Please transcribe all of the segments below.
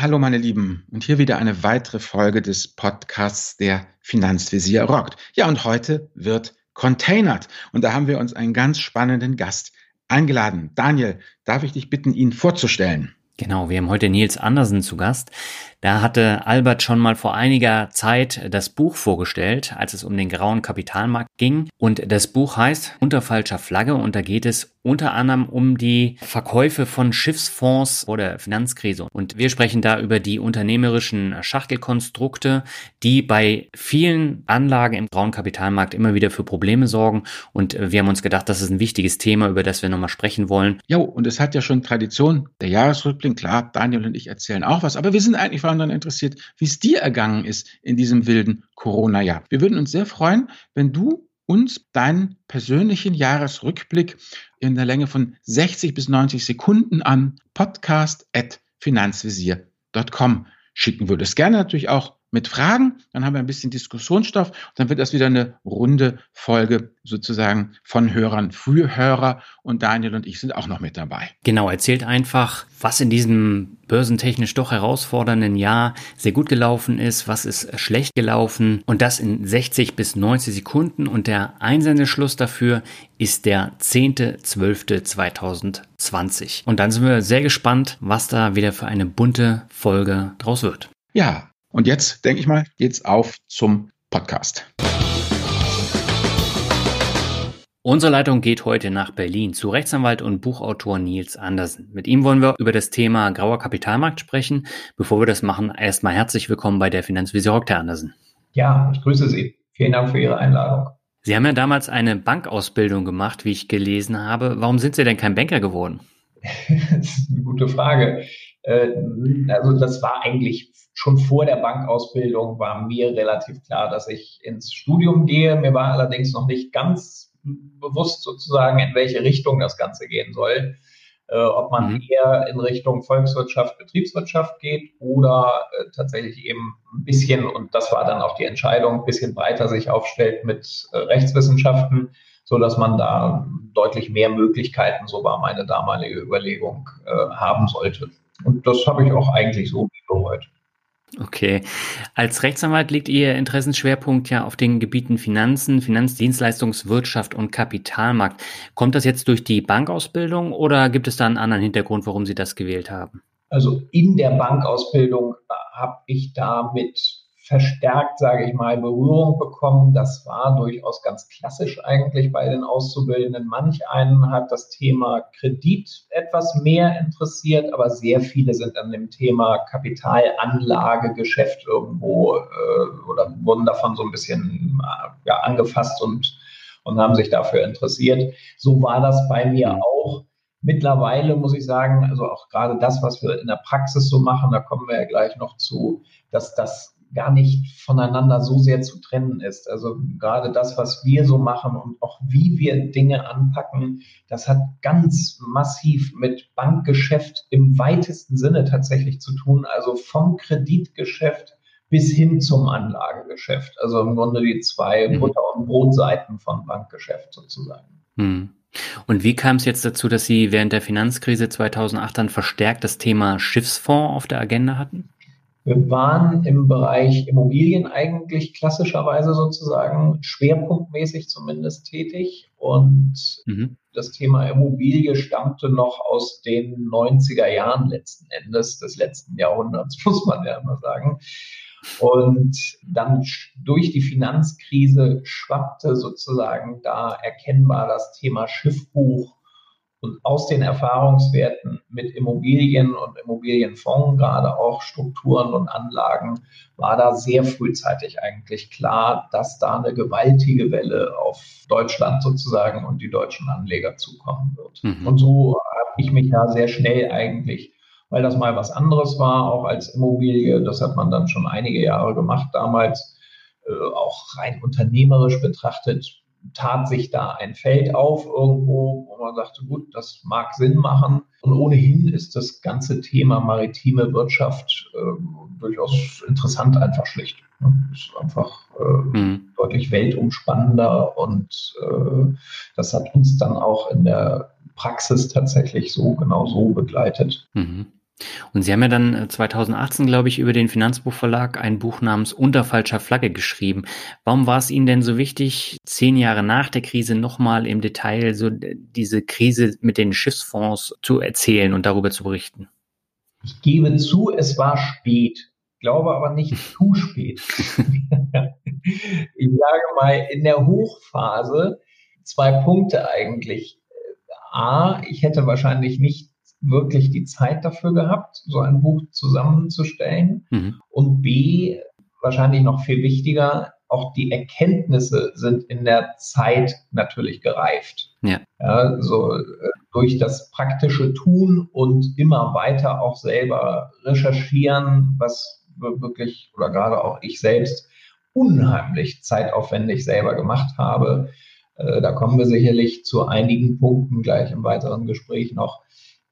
Hallo meine Lieben. Und hier wieder eine weitere Folge des Podcasts der Finanzvisier rockt. Ja, und heute wird containert. Und da haben wir uns einen ganz spannenden Gast eingeladen. Daniel, darf ich dich bitten, ihn vorzustellen? Genau, wir haben heute Nils Andersen zu Gast. Da hatte Albert schon mal vor einiger Zeit das Buch vorgestellt, als es um den grauen Kapitalmarkt ging. Und das Buch heißt Unter falscher Flagge und da geht es unter anderem um die Verkäufe von Schiffsfonds vor der Finanzkrise. Und wir sprechen da über die unternehmerischen Schachtelkonstrukte, die bei vielen Anlagen im grauen Kapitalmarkt immer wieder für Probleme sorgen. Und wir haben uns gedacht, das ist ein wichtiges Thema, über das wir nochmal sprechen wollen. Ja, und es hat ja schon Tradition, der Jahresrückblick. Klar, Daniel und ich erzählen auch was, aber wir sind eigentlich allem interessiert, wie es dir ergangen ist in diesem wilden Corona-Jahr. Wir würden uns sehr freuen, wenn du uns deinen persönlichen Jahresrückblick in der Länge von 60 bis 90 Sekunden an podcast.finanzvisier.com schicken würdest. Gerne natürlich auch mit Fragen, dann haben wir ein bisschen Diskussionsstoff, dann wird das wieder eine runde Folge sozusagen von Hörern. Frühhörer und Daniel und ich sind auch noch mit dabei. Genau, erzählt einfach, was in diesem börsentechnisch doch herausfordernden Jahr sehr gut gelaufen ist, was ist schlecht gelaufen und das in 60 bis 90 Sekunden und der Einsendeschluss dafür ist der 10.12.2020. Und dann sind wir sehr gespannt, was da wieder für eine bunte Folge draus wird. Ja, und jetzt, denke ich mal, geht's auf zum Podcast. Unsere Leitung geht heute nach Berlin zu Rechtsanwalt und Buchautor Nils Andersen. Mit ihm wollen wir über das Thema grauer Kapitalmarkt sprechen. Bevor wir das machen, erstmal herzlich willkommen bei der Finanzvisier Herr Andersen. Ja, ich grüße Sie. Vielen Dank für Ihre Einladung. Sie haben ja damals eine Bankausbildung gemacht, wie ich gelesen habe. Warum sind Sie denn kein Banker geworden? das ist eine gute Frage. Äh, also das war eigentlich schon vor der Bankausbildung war mir relativ klar, dass ich ins Studium gehe. Mir war allerdings noch nicht ganz bewusst sozusagen, in welche Richtung das Ganze gehen soll. Äh, ob man mhm. eher in Richtung Volkswirtschaft, Betriebswirtschaft geht oder äh, tatsächlich eben ein bisschen, und das war dann auch die Entscheidung, ein bisschen breiter sich aufstellt mit äh, Rechtswissenschaften, so dass man da deutlich mehr Möglichkeiten, so war meine damalige Überlegung, haben sollte. Und das habe ich auch eigentlich so bereut. Okay. Als Rechtsanwalt liegt Ihr Interessenschwerpunkt ja auf den Gebieten Finanzen, Finanzdienstleistungswirtschaft und Kapitalmarkt. Kommt das jetzt durch die Bankausbildung oder gibt es da einen anderen Hintergrund, warum Sie das gewählt haben? Also in der Bankausbildung habe ich damit verstärkt, sage ich mal, Berührung bekommen. Das war durchaus ganz klassisch eigentlich bei den Auszubildenden. Manch einen hat das Thema Kredit etwas mehr interessiert, aber sehr viele sind an dem Thema Kapitalanlagegeschäft irgendwo äh, oder wurden davon so ein bisschen äh, ja, angefasst und, und haben sich dafür interessiert. So war das bei mir auch. Mittlerweile muss ich sagen, also auch gerade das, was wir in der Praxis so machen, da kommen wir ja gleich noch zu, dass das gar nicht voneinander so sehr zu trennen ist. Also gerade das, was wir so machen und auch wie wir Dinge anpacken, das hat ganz massiv mit Bankgeschäft im weitesten Sinne tatsächlich zu tun. Also vom Kreditgeschäft bis hin zum Anlagegeschäft. Also im Grunde die zwei mhm. Butter- und Brotseiten von Bankgeschäft sozusagen. Mhm. Und wie kam es jetzt dazu, dass Sie während der Finanzkrise 2008 dann verstärkt das Thema Schiffsfonds auf der Agenda hatten? Wir waren im Bereich Immobilien eigentlich klassischerweise sozusagen schwerpunktmäßig zumindest tätig und mhm. das Thema Immobilie stammte noch aus den 90er Jahren letzten Endes des letzten Jahrhunderts, muss man ja immer sagen. Und dann durch die Finanzkrise schwappte sozusagen da erkennbar das Thema Schiffbuch und aus den Erfahrungswerten mit Immobilien und Immobilienfonds, gerade auch Strukturen und Anlagen, war da sehr frühzeitig eigentlich klar, dass da eine gewaltige Welle auf Deutschland sozusagen und die deutschen Anleger zukommen wird. Mhm. Und so habe ich mich ja sehr schnell eigentlich, weil das mal was anderes war, auch als Immobilie, das hat man dann schon einige Jahre gemacht damals, äh, auch rein unternehmerisch betrachtet, tat sich da ein Feld auf irgendwo, wo man sagte, gut, das mag Sinn machen. Und ohnehin ist das ganze Thema maritime Wirtschaft äh, durchaus interessant, einfach schlicht. Ne? Ist einfach äh, mhm. deutlich weltumspannender und äh, das hat uns dann auch in der Praxis tatsächlich so genau so begleitet. Mhm. Und Sie haben ja dann 2018, äh, glaube ich, über den Finanzbuchverlag ein Buch namens Unter falscher Flagge geschrieben. Warum war es Ihnen denn so wichtig, zehn Jahre nach der Krise nochmal im Detail so diese Krise mit den Schiffsfonds zu erzählen und darüber zu berichten? Ich gebe zu, es war spät, glaube aber nicht zu spät. ich sage mal, in der Hochphase zwei Punkte eigentlich. A, ich hätte wahrscheinlich nicht wirklich die Zeit dafür gehabt, so ein Buch zusammenzustellen. Mhm. Und B, wahrscheinlich noch viel wichtiger, auch die Erkenntnisse sind in der Zeit natürlich gereift. Ja. ja so äh, durch das praktische Tun und immer weiter auch selber recherchieren, was wirklich oder gerade auch ich selbst unheimlich zeitaufwendig selber gemacht habe. Äh, da kommen wir sicherlich zu einigen Punkten gleich im weiteren Gespräch noch.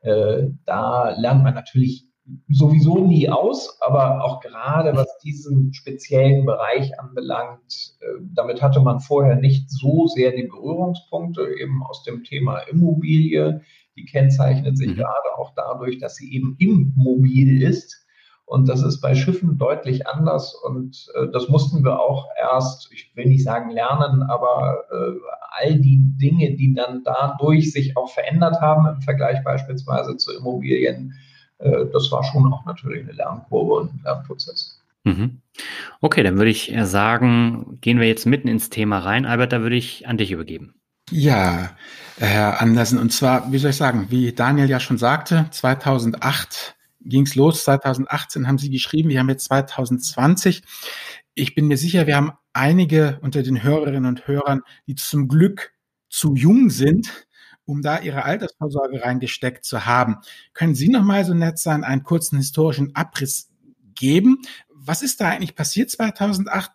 Äh, da lernt man natürlich sowieso nie aus, aber auch gerade was diesen speziellen Bereich anbelangt, äh, damit hatte man vorher nicht so sehr die Berührungspunkte eben aus dem Thema Immobilie. Die kennzeichnet sich mhm. gerade auch dadurch, dass sie eben immobil ist. Und das ist bei Schiffen deutlich anders. Und äh, das mussten wir auch erst, ich will nicht sagen lernen, aber äh, all die Dinge, die dann dadurch sich auch verändert haben im Vergleich beispielsweise zu Immobilien, äh, das war schon auch natürlich eine Lernkurve und ein Lernprozess. Mhm. Okay, dann würde ich sagen, gehen wir jetzt mitten ins Thema rein. Albert, da würde ich an dich übergeben. Ja, Herr Andersen, und zwar, wie soll ich sagen, wie Daniel ja schon sagte, 2008 ging es los. 2018 haben Sie geschrieben, wir haben jetzt 2020. Ich bin mir sicher, wir haben einige unter den Hörerinnen und Hörern, die zum Glück zu jung sind, um da ihre Altersvorsorge reingesteckt zu haben. Können Sie noch mal so nett sein, einen kurzen historischen Abriss geben? Was ist da eigentlich passiert 2008?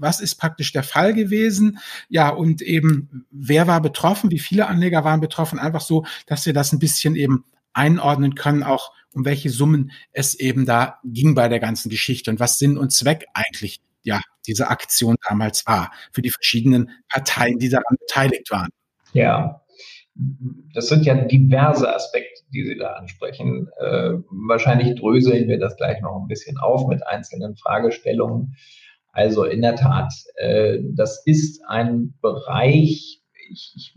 was ist praktisch der Fall gewesen? Ja, und eben, wer war betroffen? Wie viele Anleger waren betroffen? Einfach so, dass wir das ein bisschen eben einordnen können, auch um welche Summen es eben da ging bei der ganzen Geschichte und was Sinn und Zweck eigentlich ja diese Aktion damals war für die verschiedenen Parteien, die daran beteiligt waren. Ja, das sind ja diverse Aspekte, die Sie da ansprechen. Äh, wahrscheinlich dröseln wir das gleich noch ein bisschen auf mit einzelnen Fragestellungen. Also in der Tat, äh, das ist ein Bereich, ich, ich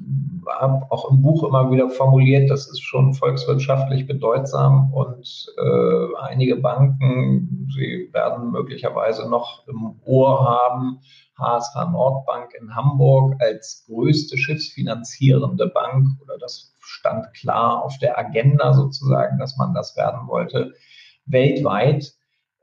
habe auch im Buch immer wieder formuliert, das ist schon volkswirtschaftlich bedeutsam und äh, einige Banken, sie werden möglicherweise noch im Ohr haben, HSH Nordbank in Hamburg als größte schiffsfinanzierende Bank oder das stand klar auf der Agenda sozusagen, dass man das werden wollte, weltweit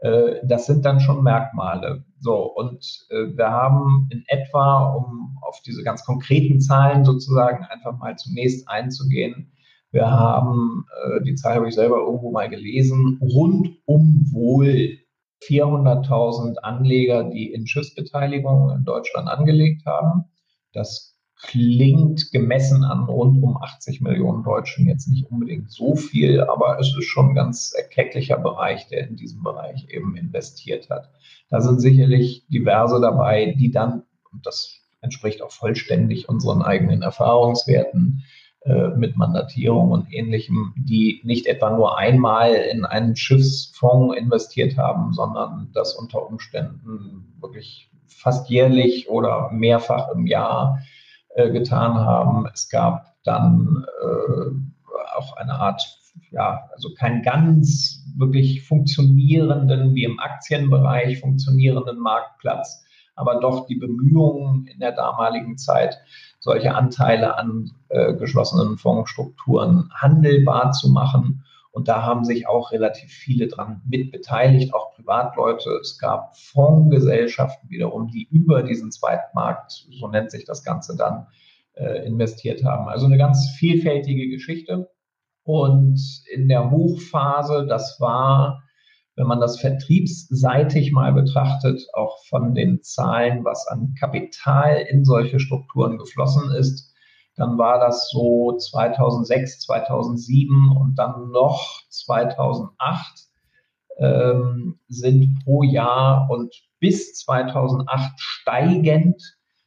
das sind dann schon Merkmale. So, und äh, wir haben in etwa, um auf diese ganz konkreten Zahlen sozusagen einfach mal zunächst einzugehen, wir haben, äh, die Zahl habe ich selber irgendwo mal gelesen, rund um wohl 400.000 Anleger, die in Schiffsbeteiligungen in Deutschland angelegt haben. Das klingt gemessen an rund um 80 Millionen Deutschen jetzt nicht unbedingt so viel, aber es ist schon ein ganz erklecklicher Bereich, der in diesem Bereich eben investiert hat. Da sind sicherlich diverse dabei, die dann, und das entspricht auch vollständig unseren eigenen Erfahrungswerten, äh, mit Mandatierung und ähnlichem, die nicht etwa nur einmal in einen Schiffsfonds investiert haben, sondern das unter Umständen wirklich fast jährlich oder mehrfach im Jahr äh, getan haben. Es gab dann äh, auch eine Art, ja, also keinen ganz wirklich funktionierenden, wie im Aktienbereich funktionierenden Marktplatz, aber doch die Bemühungen in der damaligen Zeit, solche Anteile an äh, geschlossenen Fondsstrukturen handelbar zu machen. Und da haben sich auch relativ viele dran mitbeteiligt, auch Privatleute. Es gab Fondsgesellschaften wiederum, die über diesen Zweitmarkt, so nennt sich das Ganze dann, äh, investiert haben. Also eine ganz vielfältige Geschichte. Und in der Hochphase, das war, wenn man das vertriebsseitig mal betrachtet, auch von den Zahlen, was an Kapital in solche Strukturen geflossen ist, dann war das so 2006, 2007 und dann noch 2008 ähm, sind pro Jahr und bis 2008 steigend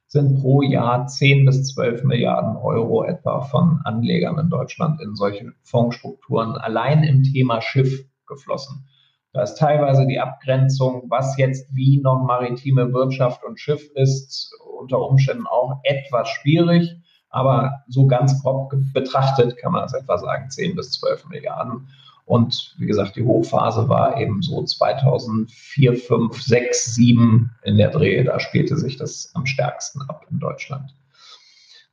sind pro Jahr 10 bis 12 Milliarden Euro etwa von Anlegern in Deutschland in solche Fondsstrukturen allein im Thema Schiff geflossen. Da ist teilweise die Abgrenzung, was jetzt wie noch maritime Wirtschaft und Schiff ist, unter Umständen auch etwas schwierig. Aber so ganz grob betrachtet kann man es etwa sagen, 10 bis 12 Milliarden. Und wie gesagt, die Hochphase war eben so 2004, 5, 6, 7 in der Dreh. Da spielte sich das am stärksten ab in Deutschland.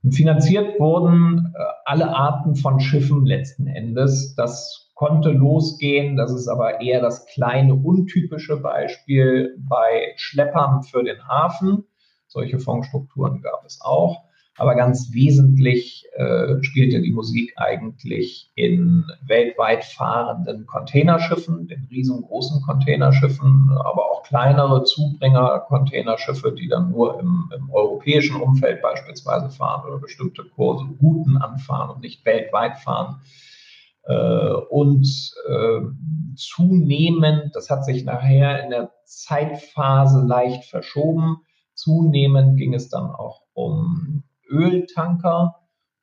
Und finanziert wurden äh, alle Arten von Schiffen letzten Endes. Das konnte losgehen. Das ist aber eher das kleine, untypische Beispiel bei Schleppern für den Hafen. Solche Fondsstrukturen gab es auch. Aber ganz wesentlich äh, spielte die Musik eigentlich in weltweit fahrenden Containerschiffen, den riesengroßen Containerschiffen, aber auch kleinere Zubringer-Containerschiffe, die dann nur im, im, europäischen Umfeld beispielsweise fahren oder bestimmte Kurse, Routen anfahren und nicht weltweit fahren. Äh, und äh, zunehmend, das hat sich nachher in der Zeitphase leicht verschoben, zunehmend ging es dann auch um Öltanker.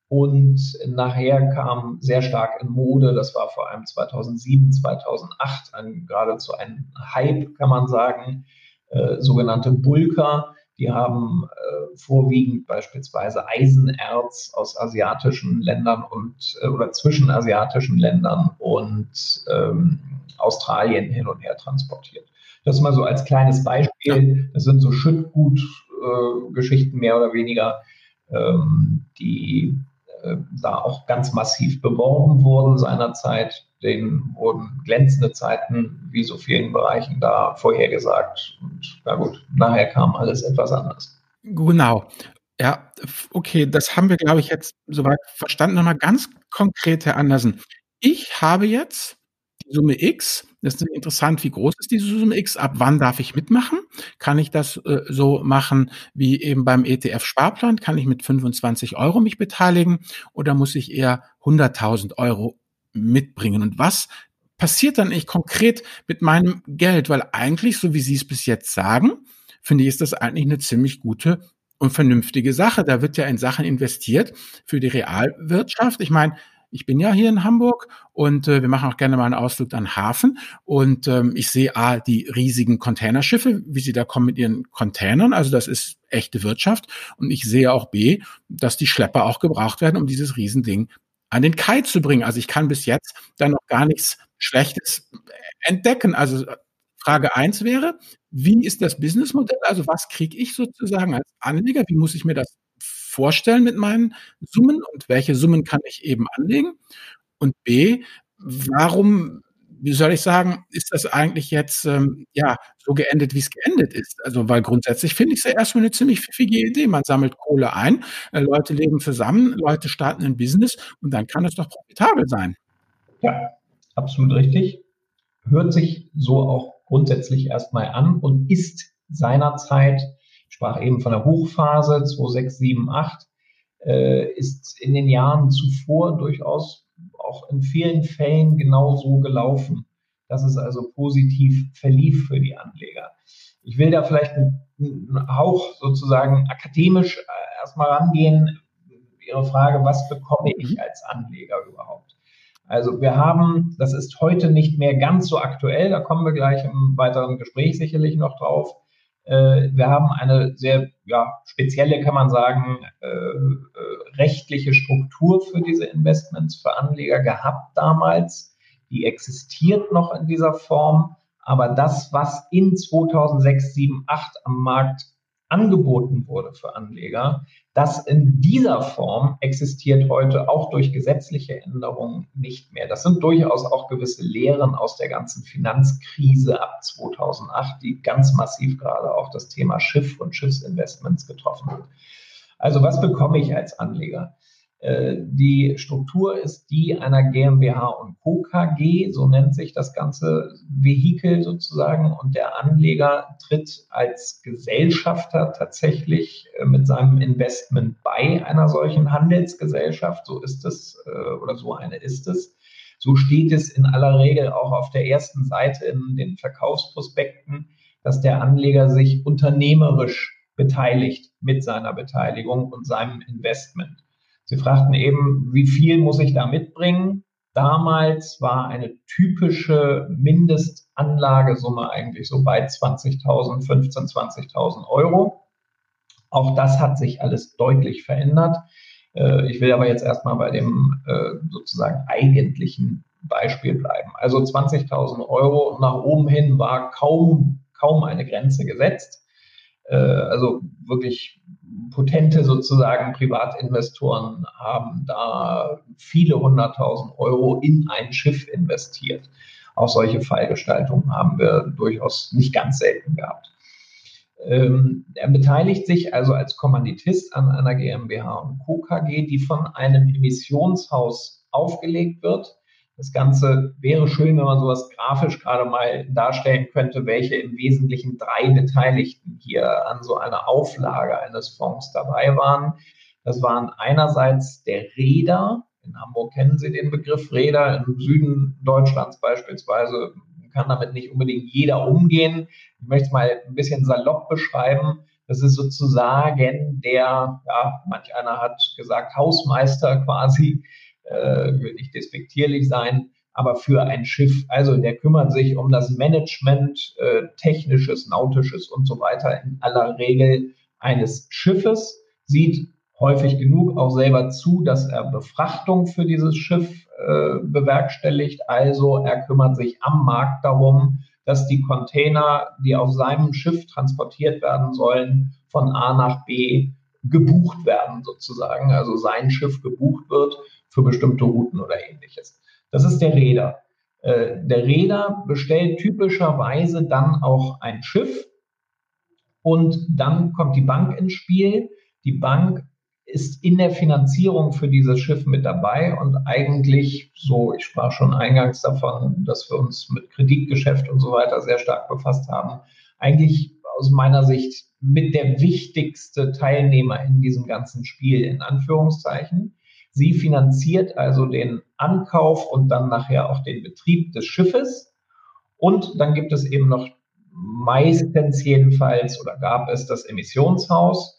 Und nachher kam sehr stark in Mode, das war vor allem 2007, 2008 ein, geradezu ein Hype, kann man sagen, äh, sogenannte Bulker. Die haben äh, vorwiegend beispielsweise Eisenerz aus asiatischen Ländern und äh, oder zwischen asiatischen Ländern und ähm, Australien hin und her transportiert. Das mal so als kleines Beispiel. Das sind so Schüttgut-Geschichten äh, mehr oder weniger, die äh, da auch ganz massiv beworben wurden seinerzeit. Denen wurden glänzende Zeiten wie so vielen Bereichen da vorhergesagt. Und na gut, nachher kam alles etwas anders. Genau. Ja, okay, das haben wir, glaube ich, jetzt soweit verstanden. Nochmal ganz konkret, Herr Andersen. Ich habe jetzt die Summe X ist interessant, wie groß ist diese Summe X? Ab wann darf ich mitmachen? Kann ich das äh, so machen wie eben beim ETF-Sparplan? Kann ich mit 25 Euro mich beteiligen oder muss ich eher 100.000 Euro mitbringen? Und was passiert dann eigentlich konkret mit meinem Geld? Weil eigentlich, so wie Sie es bis jetzt sagen, finde ich, ist das eigentlich eine ziemlich gute und vernünftige Sache. Da wird ja in Sachen investiert für die Realwirtschaft. Ich meine, ich bin ja hier in Hamburg und äh, wir machen auch gerne mal einen Ausflug an Hafen und ähm, ich sehe A, die riesigen Containerschiffe, wie sie da kommen mit ihren Containern, also das ist echte Wirtschaft und ich sehe auch B, dass die Schlepper auch gebraucht werden, um dieses Riesending an den Kai zu bringen. Also ich kann bis jetzt da noch gar nichts Schlechtes entdecken. Also Frage eins wäre, wie ist das Businessmodell? Also was kriege ich sozusagen als Anleger? Wie muss ich mir das vorstellen mit meinen Summen und welche Summen kann ich eben anlegen? Und B, warum, wie soll ich sagen, ist das eigentlich jetzt ähm, ja so geendet, wie es geendet ist? Also, weil grundsätzlich finde ich es ja erstmal eine ziemlich pfiffige Idee. Man sammelt Kohle ein, äh, Leute leben zusammen, Leute starten ein Business und dann kann es doch profitabel sein. Ja, absolut richtig. Hört sich so auch grundsätzlich erstmal an und ist seinerzeit sprach eben von der Hochphase 2678, äh, ist in den Jahren zuvor durchaus auch in vielen Fällen genau so gelaufen, dass es also positiv verlief für die Anleger. Ich will da vielleicht einen Hauch sozusagen akademisch äh, erstmal rangehen. Ihre Frage, was bekomme ich mhm. als Anleger überhaupt? Also wir haben, das ist heute nicht mehr ganz so aktuell, da kommen wir gleich im weiteren Gespräch sicherlich noch drauf, wir haben eine sehr ja, spezielle, kann man sagen, äh, äh, rechtliche Struktur für diese Investments für Anleger gehabt damals. Die existiert noch in dieser Form. Aber das, was in 2006, 2007, 2008 am Markt angeboten wurde für Anleger, das in dieser Form existiert heute auch durch gesetzliche Änderungen nicht mehr. Das sind durchaus auch gewisse Lehren aus der ganzen Finanzkrise ab 2008, die ganz massiv gerade auch das Thema Schiff und Schiffsinvestments getroffen hat. Also was bekomme ich als Anleger? Äh, die Struktur ist die einer GmbH und Co. KG, so nennt sich das ganze Vehikel sozusagen. Und der Anleger tritt als Gesellschafter tatsächlich äh, mit seinem Investment bei einer solchen Handelsgesellschaft. So ist es äh, oder so eine ist es. So steht es in aller Regel auch auf der ersten Seite in den Verkaufsprospekten, dass der Anleger sich unternehmerisch beteiligt mit seiner Beteiligung und seinem Investment. Sie fragten eben, wie viel muss ich da mitbringen? Damals war eine typische Mindestanlagesumme eigentlich so bei 20.000, 15.000, 20.000 Euro. Auch das hat sich alles deutlich verändert. Äh, ich will aber jetzt erstmal bei dem äh, sozusagen eigentlichen Beispiel bleiben. Also 20.000 Euro nach oben hin war kaum, kaum eine Grenze gesetzt. Äh, also wirklich potente sozusagen Privatinvestoren haben da viele hunderttausend Euro in ein Schiff investiert. Auch solche Fallgestaltungen haben wir durchaus nicht ganz selten gehabt. Ähm, er beteiligt sich also als Kommanditist an einer GmbH und Co. KG, die von einem Emissionshaus aufgelegt wird. Das Ganze wäre schön, wenn man sowas grafisch gerade mal darstellen könnte, welche im Wesentlichen drei Beteiligten hier an so einer Auflage eines Fonds dabei waren. Das waren einerseits der Räder. In Hamburg kennen Sie den Begriff Räder. Im Süden Deutschlands beispielsweise kann damit nicht unbedingt jeder umgehen. Ich möchte es mal ein bisschen salopp beschreiben. Das ist sozusagen der, ja, manch einer hat gesagt, Hausmeister quasi, äh, will nicht despektierlich sein, aber für ein Schiff. Also der kümmert sich um das Management, äh, technisches, nautisches und so weiter in aller Regel eines Schiffes, sieht häufig genug auch selber zu, dass er Befrachtung für dieses Schiff äh, bewerkstelligt. Also er kümmert sich am Markt darum, dass die Container, die auf seinem Schiff transportiert werden sollen, von A nach B gebucht werden sozusagen. Also sein Schiff gebucht wird für bestimmte Routen oder ähnliches. Das ist der Räder. Äh, der Räder bestellt typischerweise dann auch ein Schiff und dann kommt die Bank ins Spiel. Die Bank ist in der Finanzierung für dieses Schiff mit dabei und eigentlich so, ich sprach schon eingangs davon, dass wir uns mit Kreditgeschäft und so weiter sehr stark befasst haben, eigentlich aus meiner Sicht mit der wichtigste Teilnehmer in diesem ganzen Spiel, in Anführungszeichen. Sie finanziert also den Ankauf und dann nachher auch den Betrieb des Schiffes. Und dann gibt es eben noch meistens jedenfalls oder gab es das Emissionshaus,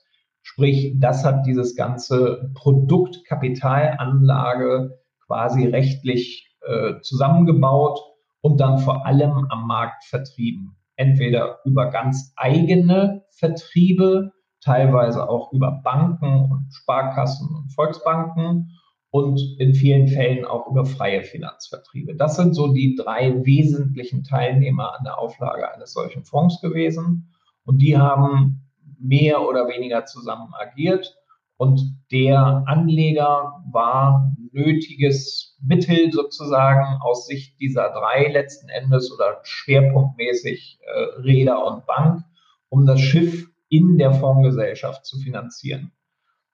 Sprich, das hat dieses ganze Produkt Kapitalanlage quasi rechtlich äh, zusammengebaut und dann vor allem am Markt vertrieben. Entweder über ganz eigene Vertriebe, teilweise auch über Banken und Sparkassen und Volksbanken und in vielen Fällen auch über freie Finanzvertriebe. Das sind so die drei wesentlichen Teilnehmer an der Auflage eines solchen Fonds gewesen. Und die haben mehr oder weniger zusammen agiert. Und der Anleger war nötiges Mittel sozusagen aus Sicht dieser drei letzten Endes oder schwerpunktmäßig äh, Räder und Bank, um das Schiff in der Fondsgesellschaft zu finanzieren.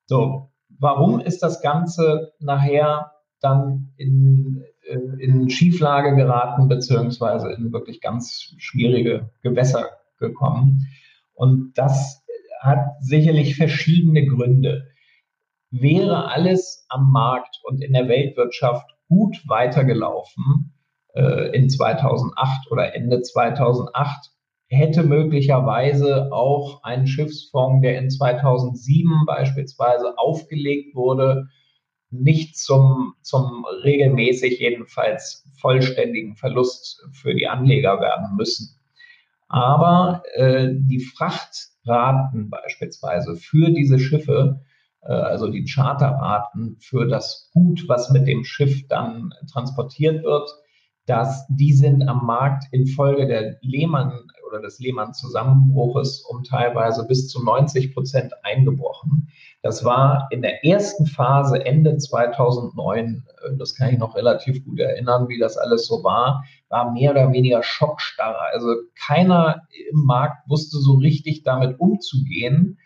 So, warum ist das Ganze nachher dann in, äh, in Schieflage geraten, beziehungsweise in wirklich ganz schwierige Gewässer gekommen? Und das hat sicherlich verschiedene Gründe. Wäre alles am Markt und in der Weltwirtschaft gut weitergelaufen äh, in 2008 oder Ende 2008, hätte möglicherweise auch ein Schiffsfonds, der in 2007 beispielsweise aufgelegt wurde, nicht zum, zum regelmäßig jedenfalls vollständigen Verlust für die Anleger werden müssen. Aber äh, die Fracht Raten beispielsweise für diese Schiffe, äh, also die Charterraten für das Gut, was mit dem Schiff dann transportiert wird, dass die sind am Markt infolge der Lehmann oder des Lehmann-Zusammenbruches um teilweise bis zu 90 Prozent eingebrochen. Das war in der ersten Phase Ende 2009, äh, das kann ich noch relativ gut erinnern, wie das alles so war, war mehr oder weniger Schockstarre. Also keiner im Markt wusste so richtig damit umzugehen,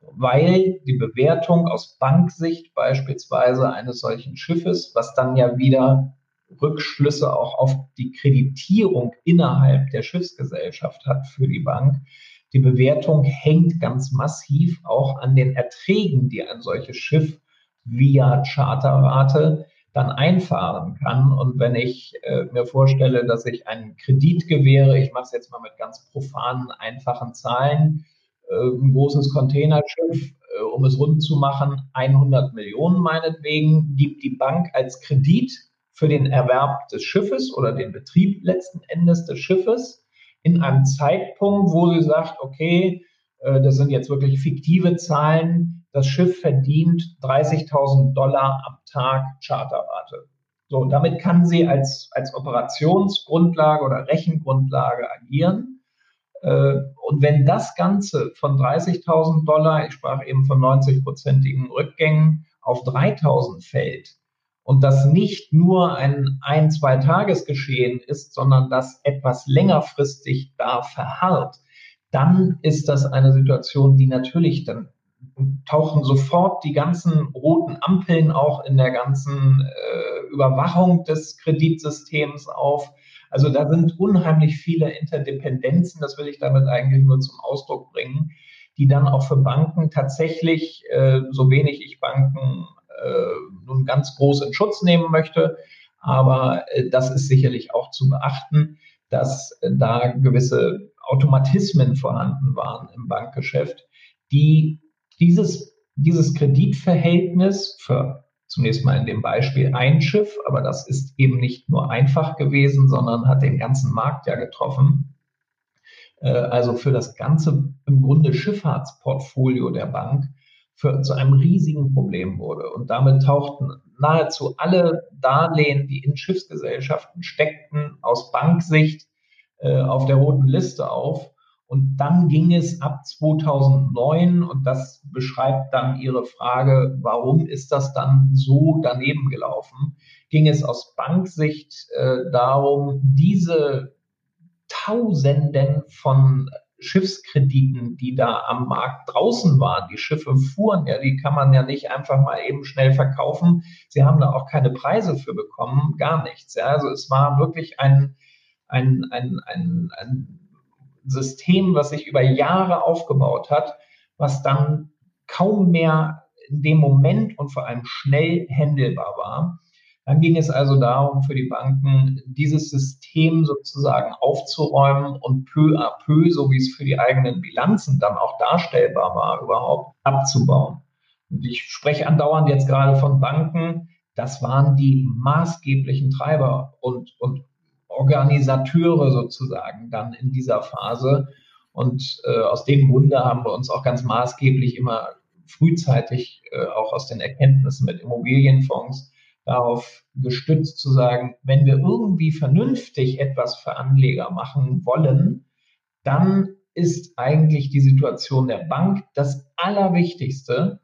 weil die Bewertung aus Banksicht beispielsweise eines solchen Schiffes, was dann ja wieder Rückschlüsse auch auf die Kreditierung innerhalb der Schiffsgesellschaft hat für die Bank. Die Bewertung hängt ganz massiv auch an den Erträgen, die ein solches Schiff via Charterrate dann einfahren kann. Und wenn ich äh, mir vorstelle, dass ich einen Kredit gewähre, ich mache es jetzt mal mit ganz profanen, einfachen Zahlen, äh, ein großes Containerschiff, äh, um es rund zu machen, 100 Millionen meinetwegen, gibt die Bank als Kredit für den Erwerb des Schiffes oder den Betrieb letzten Endes des Schiffes in einem Zeitpunkt, wo sie sagt, okay, äh, das sind jetzt wirklich fiktive Zahlen, das Schiff verdient 30.000 Dollar am Tag Charterrate. So, damit kann sie als, als Operationsgrundlage oder Rechengrundlage agieren. Äh, und wenn das Ganze von 30.000 Dollar, ich sprach eben von 90-prozentigen Rückgängen, auf 3.000 fällt und das nicht nur ein ein, zwei Tagesgeschehen ist, sondern das etwas längerfristig da verharrt, dann ist das eine Situation, die natürlich dann tauchen sofort die ganzen roten Ampeln auch in der ganzen äh, Überwachung des Kreditsystems auf. Also da sind unheimlich viele Interdependenzen, das will ich damit eigentlich nur zum Ausdruck bringen, die dann auch für Banken tatsächlich, äh, so wenig ich Banken äh, ganz groß in Schutz nehmen möchte, aber äh, das ist sicherlich auch zu beachten, dass äh, da gewisse Automatismen vorhanden waren im Bankgeschäft, die dieses, dieses Kreditverhältnis für zunächst mal in dem Beispiel ein Schiff, aber das ist eben nicht nur einfach gewesen, sondern hat den ganzen Markt ja getroffen. Äh, also für das ganze im Grunde Schifffahrtsportfolio der Bank für, zu einem riesigen Problem wurde. Und damit tauchten nahezu alle Darlehen, die in Schiffsgesellschaften steckten, aus Banksicht äh, auf der roten Liste auf. Und dann ging es ab 2009, und das beschreibt dann Ihre Frage, warum ist das dann so daneben gelaufen, ging es aus Banksicht äh, darum, diese Tausenden von Schiffskrediten, die da am Markt draußen waren. Die Schiffe fuhren ja, die kann man ja nicht einfach mal eben schnell verkaufen. Sie haben da auch keine Preise für bekommen, gar nichts. Ja. Also es war wirklich ein, ein, ein, ein, ein System, was sich über Jahre aufgebaut hat, was dann kaum mehr in dem Moment und vor allem schnell händelbar war. Dann ging es also darum, für die Banken dieses System sozusagen aufzuräumen und peu à peu, so wie es für die eigenen Bilanzen dann auch darstellbar war, überhaupt abzubauen. Und ich spreche andauernd jetzt gerade von Banken. Das waren die maßgeblichen Treiber und, und Organisateure sozusagen dann in dieser Phase. Und äh, aus dem Grunde haben wir uns auch ganz maßgeblich immer frühzeitig äh, auch aus den Erkenntnissen mit Immobilienfonds darauf gestützt zu sagen, wenn wir irgendwie vernünftig etwas für Anleger machen wollen, dann ist eigentlich die Situation der Bank das Allerwichtigste.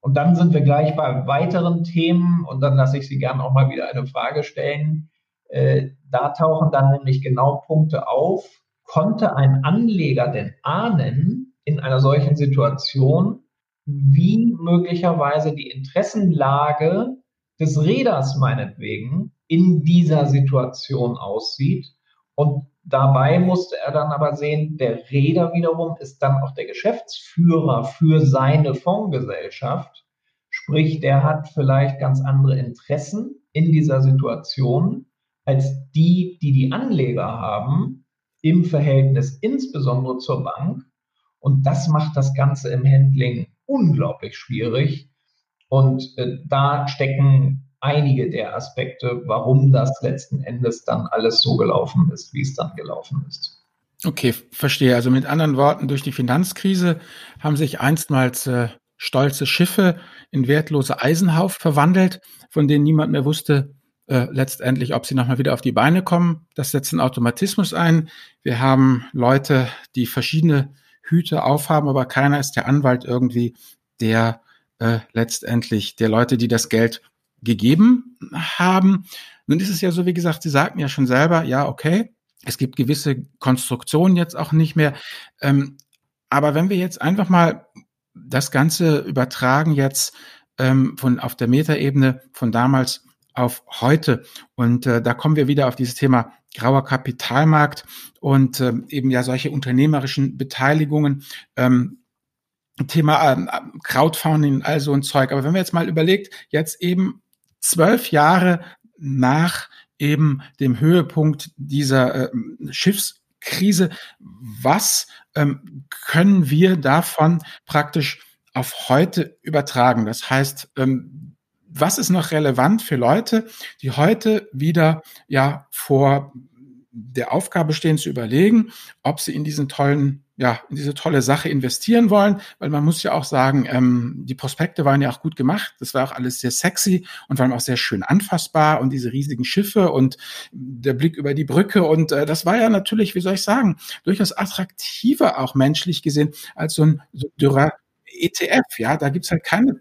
Und dann sind wir gleich bei weiteren Themen und dann lasse ich Sie gerne auch mal wieder eine Frage stellen. Äh, da tauchen dann nämlich genau Punkte auf. Konnte ein Anleger denn ahnen in einer solchen Situation, wie möglicherweise die Interessenlage des Räders meinetwegen in dieser Situation aussieht? Und dabei musste er dann aber sehen, der Räder wiederum ist dann auch der Geschäftsführer für seine Fondsgesellschaft. Sprich, der hat vielleicht ganz andere Interessen in dieser Situation als die, die die Anleger haben, im Verhältnis insbesondere zur Bank. Und das macht das Ganze im Handling unglaublich schwierig. Und äh, da stecken einige der Aspekte, warum das letzten Endes dann alles so gelaufen ist, wie es dann gelaufen ist. Okay, verstehe. Also mit anderen Worten, durch die Finanzkrise haben sich einstmals äh, stolze Schiffe in wertlose Eisenhauf verwandelt, von denen niemand mehr wusste, äh, letztendlich, ob sie nochmal wieder auf die Beine kommen. Das setzt einen Automatismus ein. Wir haben Leute, die verschiedene Hüte aufhaben, aber keiner ist der Anwalt irgendwie, der äh, letztendlich der Leute, die das Geld gegeben haben. Nun ist es ja so, wie gesagt, Sie sagten ja schon selber, ja, okay, es gibt gewisse Konstruktionen jetzt auch nicht mehr. Ähm, aber wenn wir jetzt einfach mal das Ganze übertragen jetzt ähm, von auf der Metaebene von damals auf heute. Und äh, da kommen wir wieder auf dieses Thema grauer Kapitalmarkt und äh, eben ja solche unternehmerischen Beteiligungen. Ähm, Thema äh, Crowdfunding, all so ein Zeug. Aber wenn wir jetzt mal überlegt, jetzt eben zwölf Jahre nach eben dem Höhepunkt dieser äh, Schiffs Krise. Was ähm, können wir davon praktisch auf heute übertragen? Das heißt, ähm, was ist noch relevant für Leute, die heute wieder ja vor der Aufgabe stehen zu überlegen, ob sie in diesen tollen ja, in diese tolle Sache investieren wollen, weil man muss ja auch sagen, ähm, die Prospekte waren ja auch gut gemacht, das war auch alles sehr sexy und waren auch sehr schön anfassbar und diese riesigen Schiffe und der Blick über die Brücke und äh, das war ja natürlich, wie soll ich sagen, durchaus attraktiver auch menschlich gesehen als so ein so dürrer ETF, ja, da gibt's halt keine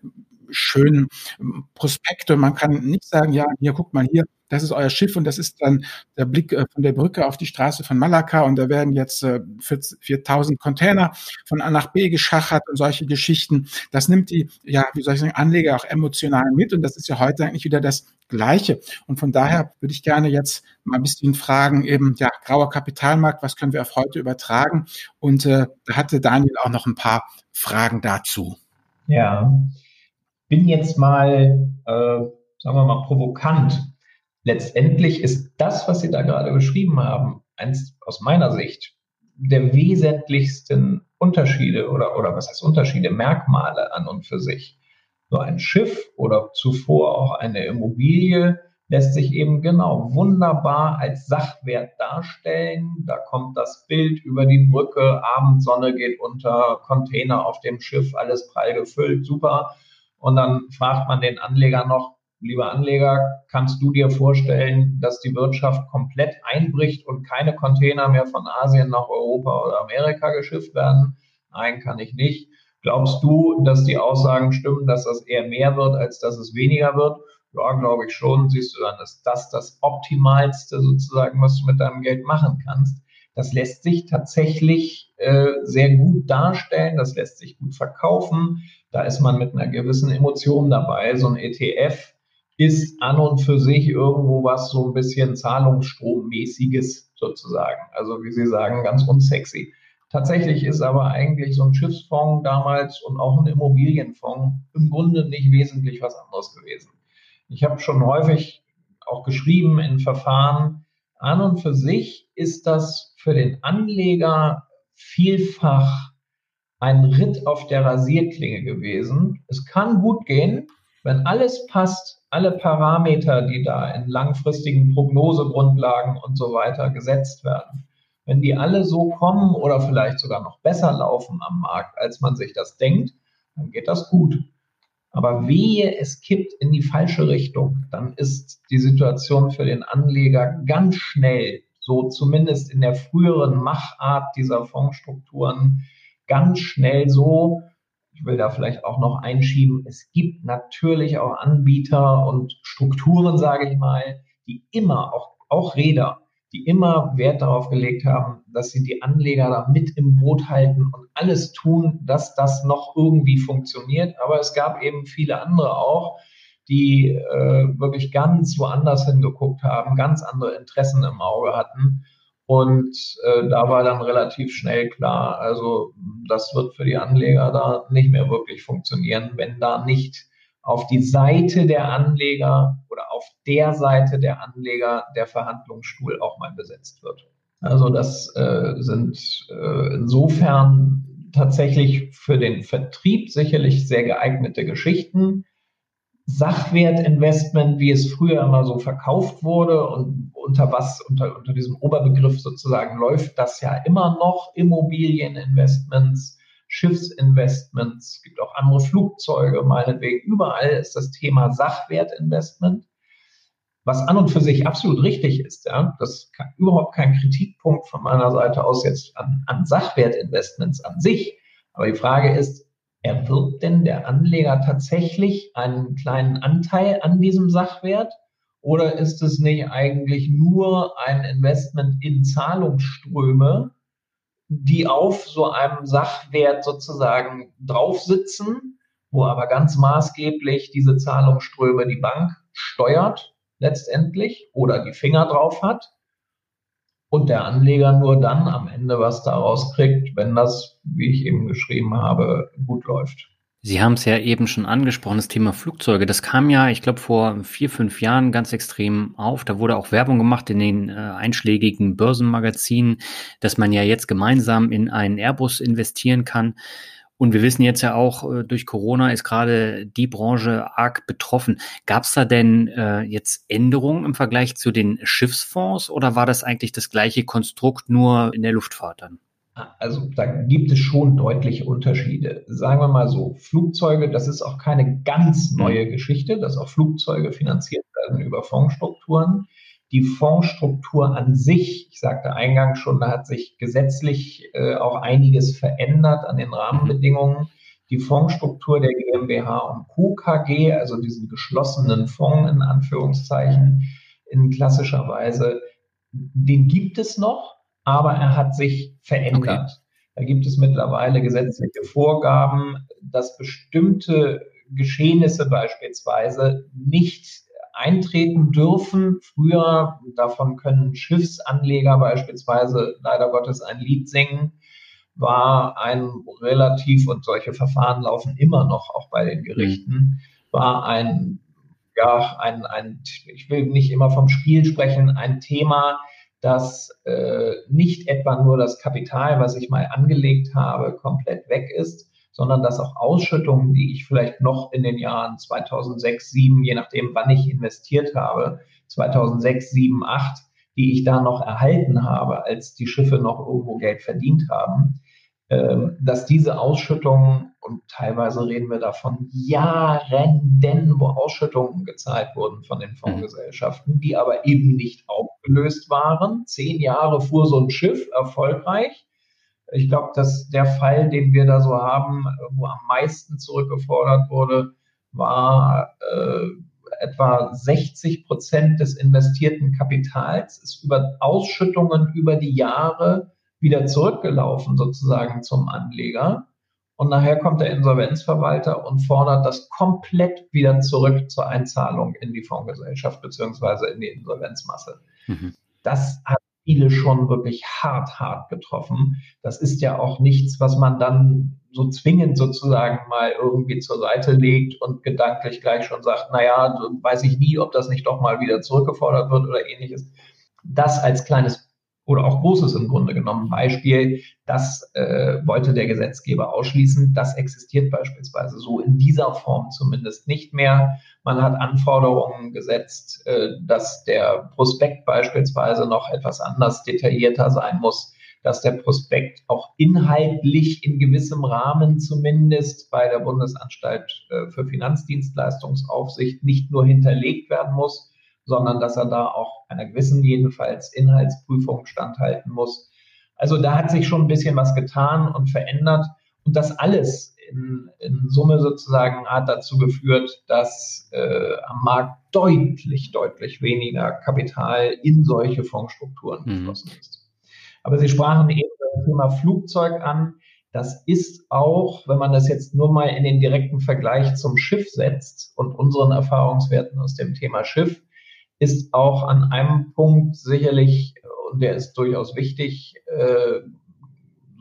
schönen ähm, Prospekte. Man kann nicht sagen, ja, hier guckt mal hier, das ist euer Schiff und das ist dann der Blick äh, von der Brücke auf die Straße von Malakka und da werden jetzt 4000 äh, Container von A nach B geschachert und solche Geschichten. Das nimmt die, ja, wie soll ich sagen, Anleger auch emotional mit und das ist ja heute eigentlich wieder das Gleiche. Und von daher würde ich gerne jetzt mal ein bisschen fragen, eben, ja, grauer Kapitalmarkt, was können wir auf heute übertragen? Und äh, da hatte Daniel auch noch ein paar Fragen dazu. Ja, bin jetzt mal, äh, sagen wir mal, provokant. Letztendlich ist das, was Sie da gerade beschrieben haben, eins aus meiner Sicht der wesentlichsten Unterschiede oder, oder was heißt Unterschiede, Merkmale an und für sich. So ein Schiff oder zuvor auch eine Immobilie lässt sich eben genau wunderbar als Sachwert darstellen. Da kommt das Bild über die Brücke, Abendsonne geht unter, Container auf dem Schiff, alles prall gefüllt, super. Und dann fragt man den Anleger noch, lieber Anleger, kannst du dir vorstellen, dass die Wirtschaft komplett einbricht und keine Container mehr von Asien nach Europa oder Amerika geschifft werden? Nein, kann ich nicht. Glaubst du, dass die Aussagen stimmen, dass das eher mehr wird, als dass es weniger wird? Ja, glaube ich schon. Siehst du dann, ist das das Optimalste sozusagen, was du mit deinem Geld machen kannst? Das lässt sich tatsächlich äh, sehr gut darstellen, das lässt sich gut verkaufen. Da ist man mit einer gewissen Emotion dabei. So ein ETF ist an und für sich irgendwo was so ein bisschen Zahlungsstrommäßiges sozusagen. Also wie Sie sagen, ganz unsexy. Tatsächlich ist aber eigentlich so ein Schiffsfonds damals und auch ein Immobilienfonds im Grunde nicht wesentlich was anderes gewesen. Ich habe schon häufig auch geschrieben in Verfahren, an und für sich ist das für den Anleger vielfach ein Ritt auf der Rasierklinge gewesen. Es kann gut gehen, wenn alles passt, alle Parameter, die da in langfristigen Prognosegrundlagen und so weiter gesetzt werden, wenn die alle so kommen oder vielleicht sogar noch besser laufen am Markt, als man sich das denkt, dann geht das gut. Aber wehe, es kippt in die falsche Richtung, dann ist die Situation für den Anleger ganz schnell, so zumindest in der früheren Machart dieser Fondsstrukturen, ganz schnell so, ich will da vielleicht auch noch einschieben, es gibt natürlich auch Anbieter und Strukturen, sage ich mal, die immer, auch, auch Räder, die immer Wert darauf gelegt haben, dass sie die Anleger da mit im Boot halten und alles tun, dass das noch irgendwie funktioniert. Aber es gab eben viele andere auch, die äh, wirklich ganz woanders hingeguckt haben, ganz andere Interessen im Auge hatten. Und äh, da war dann relativ schnell klar, also das wird für die Anleger da nicht mehr wirklich funktionieren, wenn da nicht auf die Seite der Anleger oder auf der Seite der Anleger der Verhandlungsstuhl auch mal besetzt wird. Also das äh, sind äh, insofern tatsächlich für den Vertrieb sicherlich sehr geeignete Geschichten. Sachwertinvestment, wie es früher immer so verkauft wurde und unter was, unter, unter diesem Oberbegriff sozusagen läuft das ja immer noch, Immobilieninvestments, Schiffsinvestments, es gibt auch andere Flugzeuge, meinetwegen. Überall ist das Thema Sachwertinvestment, was an und für sich absolut richtig ist. Ja? Das ist überhaupt kein Kritikpunkt von meiner Seite aus jetzt an, an Sachwertinvestments an sich. Aber die Frage ist, erwirbt denn der Anleger tatsächlich einen kleinen Anteil an diesem Sachwert? Oder ist es nicht eigentlich nur ein Investment in Zahlungsströme, die auf so einem Sachwert sozusagen draufsitzen, wo aber ganz maßgeblich diese Zahlungsströme die Bank steuert letztendlich oder die Finger drauf hat und der Anleger nur dann am Ende was daraus kriegt, wenn das, wie ich eben geschrieben habe, gut läuft. Sie haben es ja eben schon angesprochen, das Thema Flugzeuge. Das kam ja, ich glaube, vor vier, fünf Jahren ganz extrem auf. Da wurde auch Werbung gemacht in den äh, einschlägigen Börsenmagazinen, dass man ja jetzt gemeinsam in einen Airbus investieren kann. Und wir wissen jetzt ja auch, äh, durch Corona ist gerade die Branche arg betroffen. Gab es da denn äh, jetzt Änderungen im Vergleich zu den Schiffsfonds oder war das eigentlich das gleiche Konstrukt nur in der Luftfahrt dann? Also da gibt es schon deutliche Unterschiede. Sagen wir mal so, Flugzeuge, das ist auch keine ganz neue Geschichte, dass auch Flugzeuge finanziert werden über Fondsstrukturen. Die Fondsstruktur an sich, ich sagte eingangs schon, da hat sich gesetzlich äh, auch einiges verändert an den Rahmenbedingungen. Die Fondsstruktur der GmbH und Co. KG, also diesen geschlossenen Fonds in Anführungszeichen, in klassischer Weise, den gibt es noch aber er hat sich verändert. Okay. Da gibt es mittlerweile gesetzliche Vorgaben, dass bestimmte Geschehnisse beispielsweise nicht eintreten dürfen. Früher, davon können Schiffsanleger beispielsweise leider Gottes ein Lied singen, war ein relativ, und solche Verfahren laufen immer noch auch bei den Gerichten, war ein, ja, ein, ein, ich will nicht immer vom Spiel sprechen, ein Thema, dass äh, nicht etwa nur das Kapital, was ich mal angelegt habe, komplett weg ist, sondern dass auch Ausschüttungen, die ich vielleicht noch in den Jahren 2006, 2007, je nachdem, wann ich investiert habe, 2006, 2007, 2008, die ich da noch erhalten habe, als die Schiffe noch irgendwo Geld verdient haben, ähm, dass diese Ausschüttungen, und teilweise reden wir davon Jahren, wo Ausschüttungen gezahlt wurden von den Fondsgesellschaften, die aber eben nicht aufgelöst waren. Zehn Jahre fuhr so ein Schiff erfolgreich. Ich glaube, dass der Fall, den wir da so haben, wo am meisten zurückgefordert wurde, war äh, etwa 60 Prozent des investierten Kapitals, ist über Ausschüttungen über die Jahre wieder zurückgelaufen sozusagen zum Anleger. Und nachher kommt der Insolvenzverwalter und fordert das komplett wieder zurück zur Einzahlung in die Fondsgesellschaft beziehungsweise in die Insolvenzmasse. Mhm. Das hat viele schon wirklich hart, hart getroffen. Das ist ja auch nichts, was man dann so zwingend sozusagen mal irgendwie zur Seite legt und gedanklich gleich schon sagt, naja, weiß ich nie, ob das nicht doch mal wieder zurückgefordert wird oder ähnliches. Das als kleines oder auch Großes im Grunde genommen. Beispiel, das äh, wollte der Gesetzgeber ausschließen. Das existiert beispielsweise so in dieser Form zumindest nicht mehr. Man hat Anforderungen gesetzt, äh, dass der Prospekt beispielsweise noch etwas anders detaillierter sein muss, dass der Prospekt auch inhaltlich in gewissem Rahmen zumindest bei der Bundesanstalt äh, für Finanzdienstleistungsaufsicht nicht nur hinterlegt werden muss, sondern dass er da auch einer gewissen jedenfalls Inhaltsprüfung standhalten muss. Also da hat sich schon ein bisschen was getan und verändert und das alles in, in Summe sozusagen hat dazu geführt, dass äh, am Markt deutlich, deutlich weniger Kapital in solche Fondsstrukturen mhm. geflossen ist. Aber Sie sprachen eben das Thema Flugzeug an. Das ist auch, wenn man das jetzt nur mal in den direkten Vergleich zum Schiff setzt und unseren Erfahrungswerten aus dem Thema Schiff, ist auch an einem Punkt sicherlich, und der ist durchaus wichtig, äh,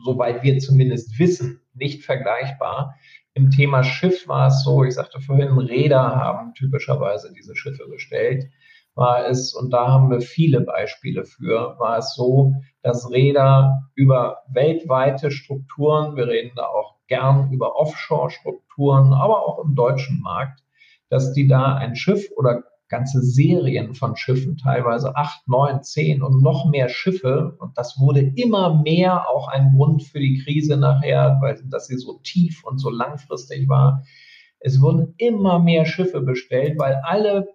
soweit wir zumindest wissen, nicht vergleichbar. Im Thema Schiff war es so, ich sagte vorhin, Räder haben typischerweise diese Schiffe bestellt. War es, und da haben wir viele Beispiele für, war es so, dass Räder über weltweite Strukturen, wir reden da auch gern über Offshore-Strukturen, aber auch im deutschen Markt, dass die da ein Schiff oder ganze Serien von Schiffen, teilweise acht, neun, zehn und noch mehr Schiffe. Und das wurde immer mehr auch ein Grund für die Krise nachher, weil dass sie so tief und so langfristig war. Es wurden immer mehr Schiffe bestellt, weil alle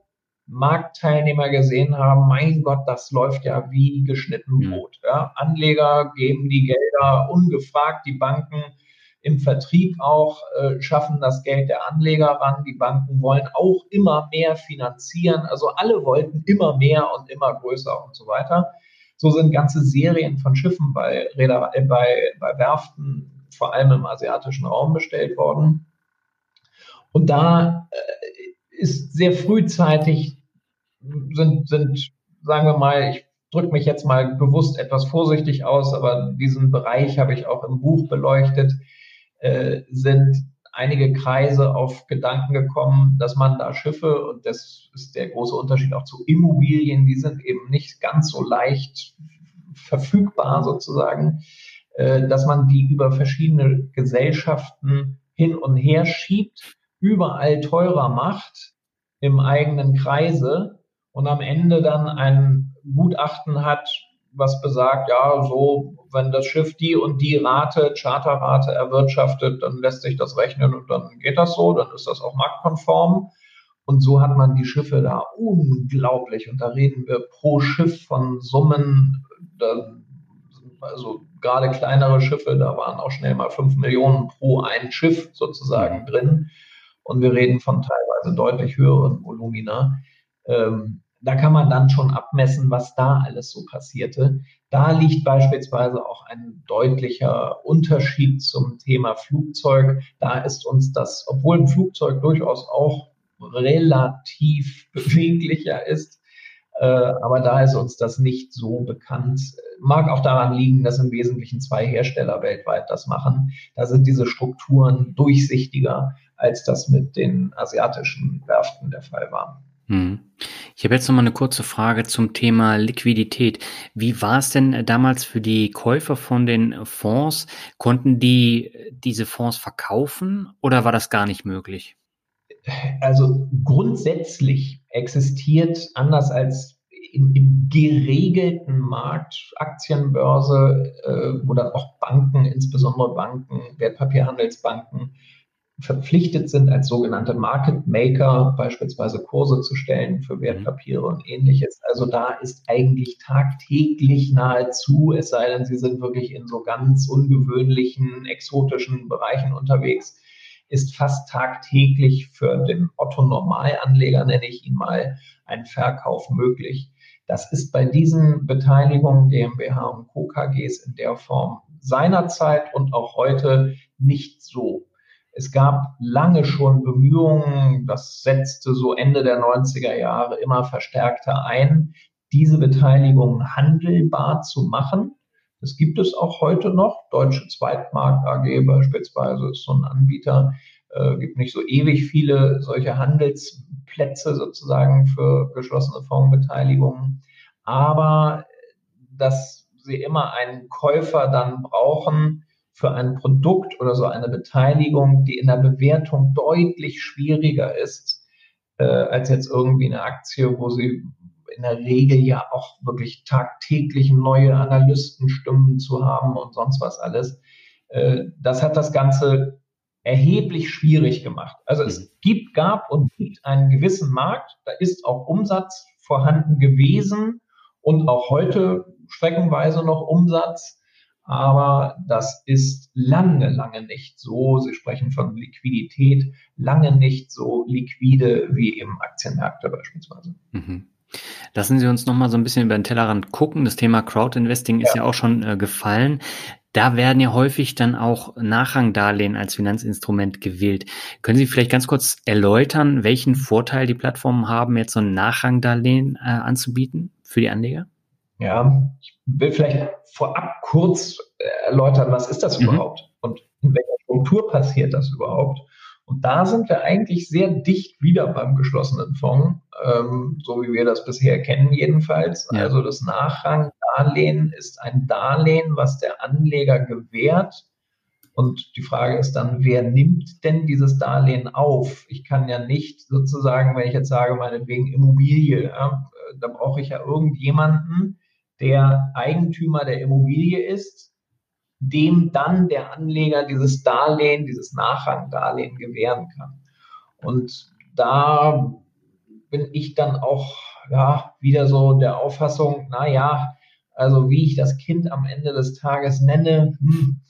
Marktteilnehmer gesehen haben, mein Gott, das läuft ja wie geschnitten Brot. Ja. Anleger geben die Gelder ungefragt, die Banken im Vertrieb auch, äh, schaffen das Geld der Anleger ran. Die Banken wollen auch immer mehr finanzieren. Also alle wollten immer mehr und immer größer und so weiter. So sind ganze Serien von Schiffen bei, Räder, äh, bei, bei Werften, vor allem im asiatischen Raum, bestellt worden. Und da äh, ist sehr frühzeitig, sind, sind, sagen wir mal, ich drücke mich jetzt mal bewusst etwas vorsichtig aus, aber diesen Bereich habe ich auch im Buch beleuchtet, äh, sind einige Kreise auf Gedanken gekommen, dass man da Schiffe, und das ist der große Unterschied auch zu Immobilien, die sind eben nicht ganz so leicht verfügbar sozusagen, äh, dass man die über verschiedene Gesellschaften hin und her schiebt, überall teurer macht im eigenen Kreise und am Ende dann ein Gutachten hat, was besagt, ja, so, wenn das Schiff die und die Rate, Charterrate erwirtschaftet, dann lässt sich das rechnen und dann geht das so, dann ist das auch marktkonform. Und so hat man die Schiffe da unglaublich. Und da reden wir pro Schiff von Summen, also gerade kleinere Schiffe, da waren auch schnell mal fünf Millionen pro ein Schiff sozusagen drin. Und wir reden von teilweise deutlich höheren Volumina. Ähm, da kann man dann schon abmessen, was da alles so passierte. Da liegt beispielsweise auch ein deutlicher Unterschied zum Thema Flugzeug. Da ist uns das, obwohl ein Flugzeug durchaus auch relativ beweglicher ist, äh, aber da ist uns das nicht so bekannt. Mag auch daran liegen, dass im Wesentlichen zwei Hersteller weltweit das machen. Da sind diese Strukturen durchsichtiger, als das mit den asiatischen Werften der Fall war. Hm. Ich habe jetzt noch mal eine kurze Frage zum Thema Liquidität. Wie war es denn damals für die Käufer von den Fonds? Konnten die diese Fonds verkaufen oder war das gar nicht möglich? Also grundsätzlich existiert anders als im, im geregelten Markt, Aktienbörse äh, oder auch Banken, insbesondere Banken, Wertpapierhandelsbanken, verpflichtet sind, als sogenannte Market Maker beispielsweise Kurse zu stellen für Wertpapiere und ähnliches. Also da ist eigentlich tagtäglich nahezu, es sei denn, Sie sind wirklich in so ganz ungewöhnlichen, exotischen Bereichen unterwegs, ist fast tagtäglich für den Otto Normalanleger, nenne ich ihn mal, ein Verkauf möglich. Das ist bei diesen Beteiligungen GmbH und Co. KGs in der Form seinerzeit und auch heute nicht so. Es gab lange schon Bemühungen, das setzte so Ende der 90er Jahre immer verstärkter ein, diese Beteiligung handelbar zu machen. Das gibt es auch heute noch. Deutsche Zweitmarkt AG beispielsweise ist so ein Anbieter. Äh, gibt nicht so ewig viele solche Handelsplätze sozusagen für geschlossene Fondsbeteiligungen. Aber dass sie immer einen Käufer dann brauchen, für ein Produkt oder so eine Beteiligung, die in der Bewertung deutlich schwieriger ist, äh, als jetzt irgendwie eine Aktie, wo sie in der Regel ja auch wirklich tagtäglich neue Analystenstimmen zu haben und sonst was alles. Äh, das hat das Ganze erheblich schwierig gemacht. Also es mhm. gibt, gab und gibt einen gewissen Markt, da ist auch Umsatz vorhanden gewesen und auch heute streckenweise noch Umsatz aber das ist lange, lange nicht so. Sie sprechen von Liquidität, lange nicht so liquide wie im Aktienmärkte beispielsweise. Mhm. Lassen Sie uns noch mal so ein bisschen über den Tellerrand gucken. Das Thema Crowdinvesting ist ja, ja auch schon äh, gefallen. Da werden ja häufig dann auch Nachrangdarlehen als Finanzinstrument gewählt. Können Sie vielleicht ganz kurz erläutern, welchen Vorteil die Plattformen haben, jetzt so ein Nachrangdarlehen äh, anzubieten für die Anleger? Ja, ich will vielleicht vorab kurz erläutern, was ist das mhm. überhaupt und in welcher Struktur passiert das überhaupt. Und da sind wir eigentlich sehr dicht wieder beim geschlossenen Fonds, ähm, so wie wir das bisher kennen jedenfalls. Ja. Also das Nachrangdarlehen ist ein Darlehen, was der Anleger gewährt. Und die Frage ist dann, wer nimmt denn dieses Darlehen auf? Ich kann ja nicht sozusagen, wenn ich jetzt sage, meinetwegen Immobilie, ja, äh, da brauche ich ja irgendjemanden, der Eigentümer der Immobilie ist, dem dann der Anleger dieses Darlehen, dieses Nachrangdarlehen gewähren kann. Und da bin ich dann auch ja, wieder so der Auffassung, na ja, also wie ich das Kind am Ende des Tages nenne, hm,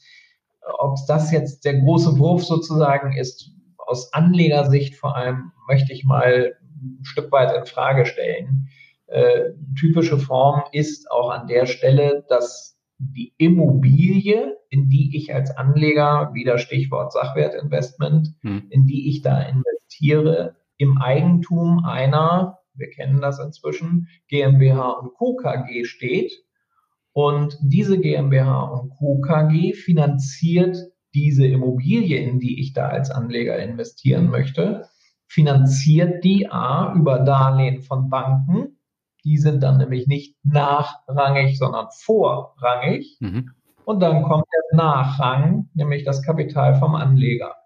ob das jetzt der große Wurf sozusagen ist, aus Anlegersicht vor allem möchte ich mal ein Stück weit in Frage stellen. Äh, typische Form ist auch an der Stelle, dass die Immobilie, in die ich als Anleger, wieder Stichwort Sachwertinvestment, hm. in die ich da investiere, im Eigentum einer, wir kennen das inzwischen, GmbH und Co. KG steht. Und diese GmbH und Co. KG finanziert diese Immobilie, in die ich da als Anleger investieren möchte, finanziert die A über Darlehen von Banken. Die sind dann nämlich nicht nachrangig, sondern vorrangig. Mhm. Und dann kommt der Nachrang, nämlich das Kapital vom Anleger.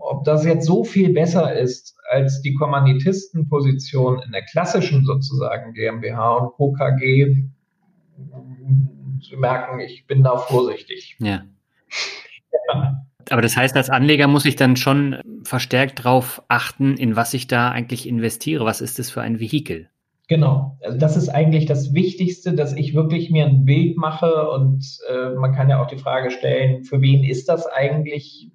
Ob das jetzt so viel besser ist als die Kommanditistenposition in der klassischen sozusagen GmbH und Co. KG, Sie merken, ich bin da vorsichtig. Ja. ja. Aber das heißt, als Anleger muss ich dann schon verstärkt darauf achten, in was ich da eigentlich investiere. Was ist das für ein Vehikel? Genau, also das ist eigentlich das Wichtigste, dass ich wirklich mir ein Bild mache und äh, man kann ja auch die Frage stellen, für wen ist das eigentlich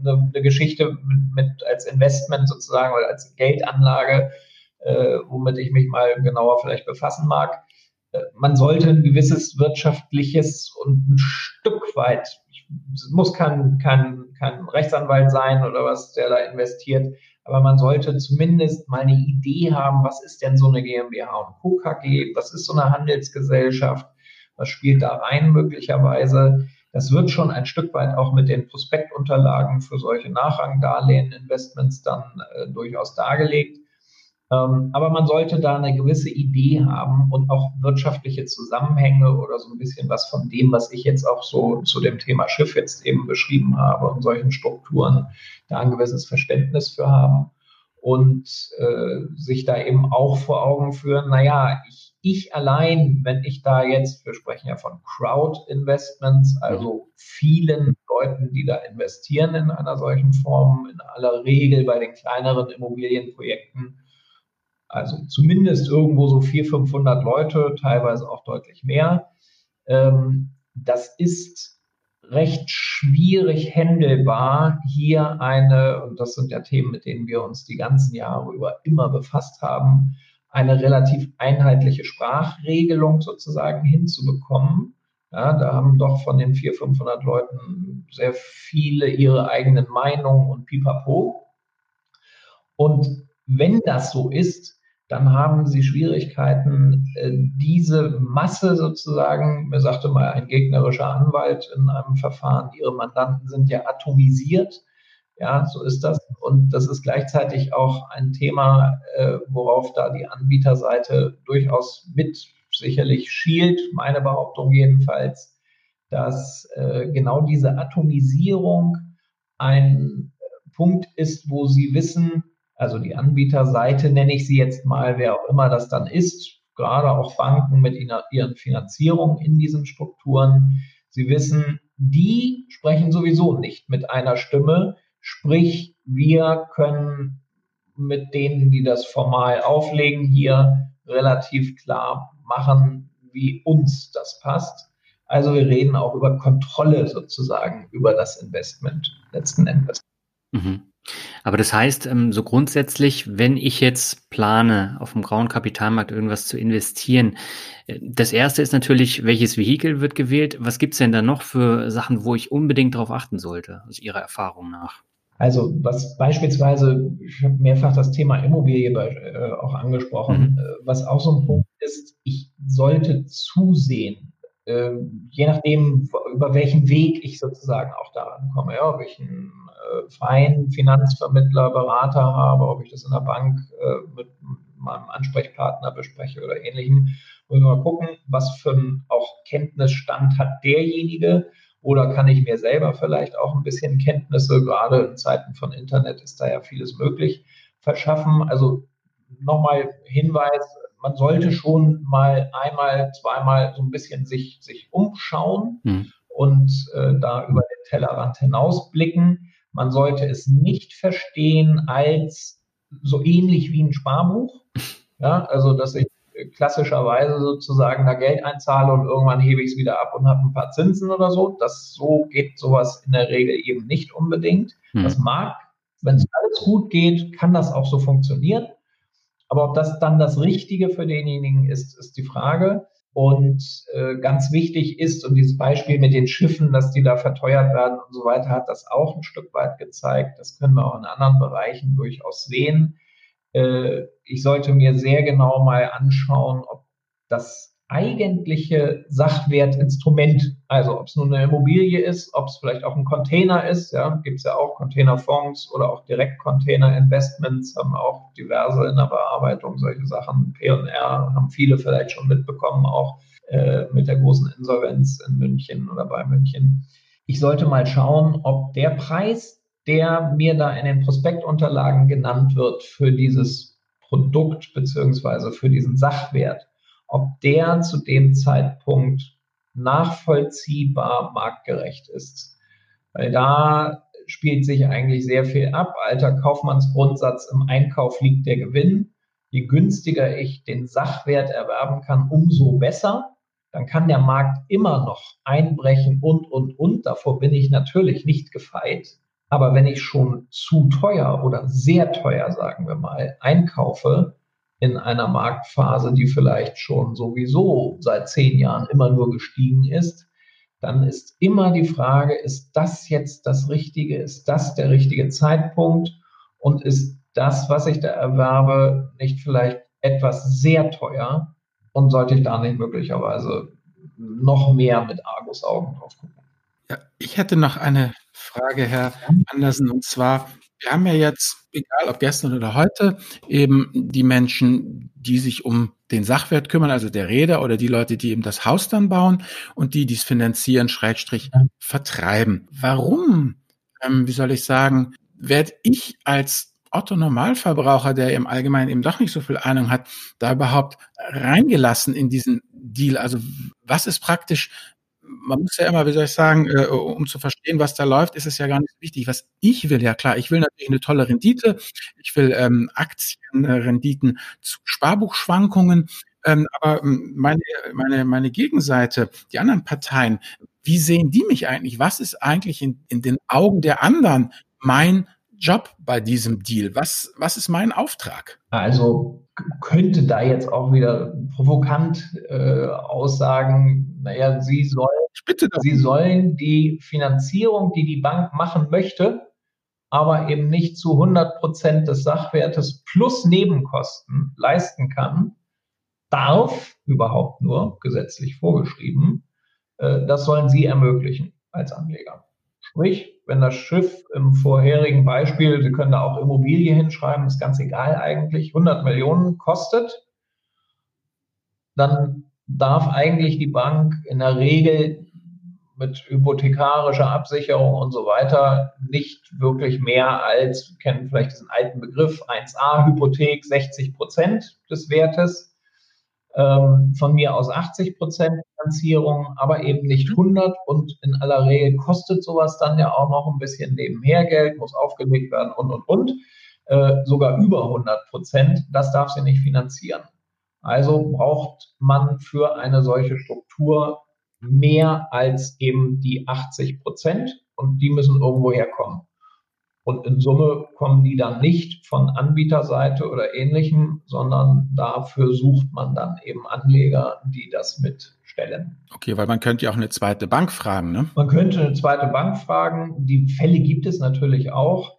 eine, eine Geschichte mit, mit, als Investment sozusagen oder als Geldanlage, äh, womit ich mich mal genauer vielleicht befassen mag. Äh, man sollte ein gewisses wirtschaftliches und ein Stück weit, es muss kein, kein, kein Rechtsanwalt sein oder was, der da investiert, aber man sollte zumindest mal eine Idee haben, was ist denn so eine GmbH und Co. KG, was ist so eine Handelsgesellschaft, was spielt da rein möglicherweise. Das wird schon ein Stück weit auch mit den Prospektunterlagen für solche Nachrangdarlehen-Investments dann äh, durchaus dargelegt. Ähm, aber man sollte da eine gewisse Idee haben und auch wirtschaftliche Zusammenhänge oder so ein bisschen was von dem, was ich jetzt auch so zu dem Thema Schiff jetzt eben beschrieben habe und solchen Strukturen da ein gewisses Verständnis für haben und äh, sich da eben auch vor Augen führen, naja, ich, ich allein, wenn ich da jetzt, wir sprechen ja von Crowd-Investments, also vielen Leuten, die da investieren in einer solchen Form, in aller Regel bei den kleineren Immobilienprojekten, also zumindest irgendwo so 400, 500 Leute, teilweise auch deutlich mehr. Ähm, das ist recht schwierig händelbar, hier eine, und das sind ja Themen, mit denen wir uns die ganzen Jahre über immer befasst haben, eine relativ einheitliche Sprachregelung sozusagen hinzubekommen. Ja, da haben doch von den 400, 500 Leuten sehr viele ihre eigenen Meinungen und pipapo. Und wenn das so ist, dann haben sie Schwierigkeiten, äh, diese Masse sozusagen, mir sagte mal ein gegnerischer Anwalt in einem Verfahren, ihre Mandanten sind ja atomisiert. Ja, so ist das. Und das ist gleichzeitig auch ein Thema, äh, worauf da die Anbieterseite durchaus mit sicherlich schielt, meine Behauptung jedenfalls, dass äh, genau diese Atomisierung ein Punkt ist, wo sie wissen, also die Anbieterseite nenne ich sie jetzt mal, wer auch immer das dann ist, gerade auch Banken mit ihren Finanzierungen in diesen Strukturen. Sie wissen, die sprechen sowieso nicht mit einer Stimme, sprich, wir können mit denen, die das formal auflegen, hier relativ klar machen, wie uns das passt. Also wir reden auch über Kontrolle sozusagen über das Investment letzten Endes. Mhm. Aber das heißt, ähm, so grundsätzlich, wenn ich jetzt plane, auf dem grauen Kapitalmarkt irgendwas zu investieren, äh, das erste ist natürlich, welches Vehikel wird gewählt? Was gibt's denn da noch für Sachen, wo ich unbedingt darauf achten sollte, aus Ihrer Erfahrung nach? Also was beispielsweise, ich habe mehrfach das Thema Immobilie äh, auch angesprochen, mhm. Äh, was auch so ein Punkt ist, ich sollte zusehen, äh, je nachdem, über welchen Weg ich sozusagen auch daran komme, ja, ob ich einen äh, freien Finanzvermittler, Berater habe, ob ich das in der Bank äh, mit meinem Ansprechpartner bespreche oder ähnlichem, muss mal gucken, was für einen auch Kenntnisstand hat derjenige oder kann ich mir selber vielleicht auch ein bisschen Kenntnisse, gerade in Zeiten von Internet ist da ja vieles möglich, verschaffen. Also nochmal Hinweis, man sollte schon mal einmal, zweimal so ein bisschen sich, sich umschauen hm. und äh, da über den Tellerrand hinausblicken. Man sollte es nicht verstehen als so ähnlich wie ein Sparbuch. Ja, also dass ich klassischerweise sozusagen da Geld einzahle und irgendwann hebe ich es wieder ab und habe ein paar Zinsen oder so. Das so geht sowas in der Regel eben nicht unbedingt. Hm. Das mag, wenn es alles gut geht, kann das auch so funktionieren. Aber ob das dann das Richtige für denjenigen ist, ist die Frage. Und äh, ganz wichtig ist, und dieses Beispiel mit den Schiffen, dass die da verteuert werden und so weiter, hat das auch ein Stück weit gezeigt. Das können wir auch in anderen Bereichen durchaus sehen. Äh, ich sollte mir sehr genau mal anschauen, ob das eigentliche Sachwertinstrument. Also ob es nun eine Immobilie ist, ob es vielleicht auch ein Container ist, ja, gibt es ja auch Containerfonds oder auch Direktcontainer-Investments, haben auch diverse in der Bearbeitung solche Sachen. P&R haben viele vielleicht schon mitbekommen, auch äh, mit der großen Insolvenz in München oder bei München. Ich sollte mal schauen, ob der Preis, der mir da in den Prospektunterlagen genannt wird für dieses Produkt beziehungsweise für diesen Sachwert, ob der zu dem Zeitpunkt nachvollziehbar marktgerecht ist. Weil da spielt sich eigentlich sehr viel ab. Alter Kaufmannsgrundsatz, im Einkauf liegt der Gewinn. Je günstiger ich den Sachwert erwerben kann, umso besser. Dann kann der Markt immer noch einbrechen und, und, und. Davor bin ich natürlich nicht gefeit. Aber wenn ich schon zu teuer oder sehr teuer, sagen wir mal, einkaufe, in einer Marktphase, die vielleicht schon sowieso seit zehn Jahren immer nur gestiegen ist, dann ist immer die Frage, ist das jetzt das Richtige? Ist das der richtige Zeitpunkt? Und ist das, was ich da erwerbe, nicht vielleicht etwas sehr teuer? Und sollte ich da nicht möglicherweise noch mehr mit Argusaugen drauf gucken? Ja, ich hätte noch eine Frage, Herr Andersen, und zwar, wir haben ja jetzt, egal ob gestern oder heute, eben die Menschen, die sich um den Sachwert kümmern, also der Räder oder die Leute, die eben das Haus dann bauen und die dies finanzieren, Schrägstrich vertreiben. Warum, ähm, wie soll ich sagen, werde ich als Otto Normalverbraucher, der im Allgemeinen eben doch nicht so viel Ahnung hat, da überhaupt reingelassen in diesen Deal? Also was ist praktisch man muss ja immer, wie soll ich sagen, äh, um zu verstehen, was da läuft, ist es ja gar nicht wichtig. Was ich will, ja klar, ich will natürlich eine tolle Rendite, ich will ähm, Aktienrenditen zu Sparbuchschwankungen, ähm, aber ähm, meine, meine, meine Gegenseite, die anderen Parteien, wie sehen die mich eigentlich? Was ist eigentlich in, in den Augen der anderen mein Job bei diesem Deal? Was, was ist mein Auftrag? Also könnte da jetzt auch wieder provokant äh, aussagen, naja, Sie sollen, Sie sollen die Finanzierung, die die Bank machen möchte, aber eben nicht zu 100 Prozent des Sachwertes plus Nebenkosten leisten kann, darf überhaupt nur gesetzlich vorgeschrieben, äh, das sollen Sie ermöglichen als Anleger. Sprich, wenn das Schiff im vorherigen Beispiel, Sie können da auch Immobilie hinschreiben, ist ganz egal eigentlich, 100 Millionen kostet, dann darf eigentlich die Bank in der Regel mit hypothekarischer Absicherung und so weiter nicht wirklich mehr als, wir kennen vielleicht diesen alten Begriff, 1a-Hypothek, 60 Prozent des Wertes ähm, von mir aus 80 Prozent Finanzierung, aber eben nicht 100 und in aller Regel kostet sowas dann ja auch noch ein bisschen nebenher Geld, muss aufgelegt werden und, und, und, äh, sogar über 100 Prozent, das darf sie nicht finanzieren. Also braucht man für eine solche Struktur mehr als eben die 80 Prozent. Und die müssen irgendwo herkommen. Und in Summe kommen die dann nicht von Anbieterseite oder ähnlichem, sondern dafür sucht man dann eben Anleger, die das mitstellen. Okay, weil man könnte ja auch eine zweite Bank fragen, ne? Man könnte eine zweite Bank fragen. Die Fälle gibt es natürlich auch.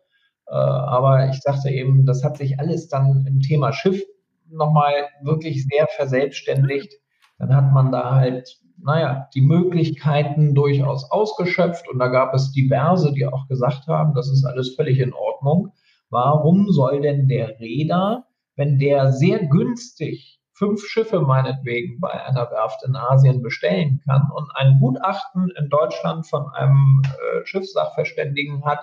Äh, aber ich sagte eben, das hat sich alles dann im Thema Schiff nochmal wirklich sehr verselbstständigt. Dann hat man da halt naja, die Möglichkeiten durchaus ausgeschöpft. Und da gab es diverse, die auch gesagt haben, das ist alles völlig in Ordnung. Warum soll denn der Räder, wenn der sehr günstig fünf Schiffe meinetwegen bei einer Werft in Asien bestellen kann und ein Gutachten in Deutschland von einem äh, Schiffssachverständigen hat,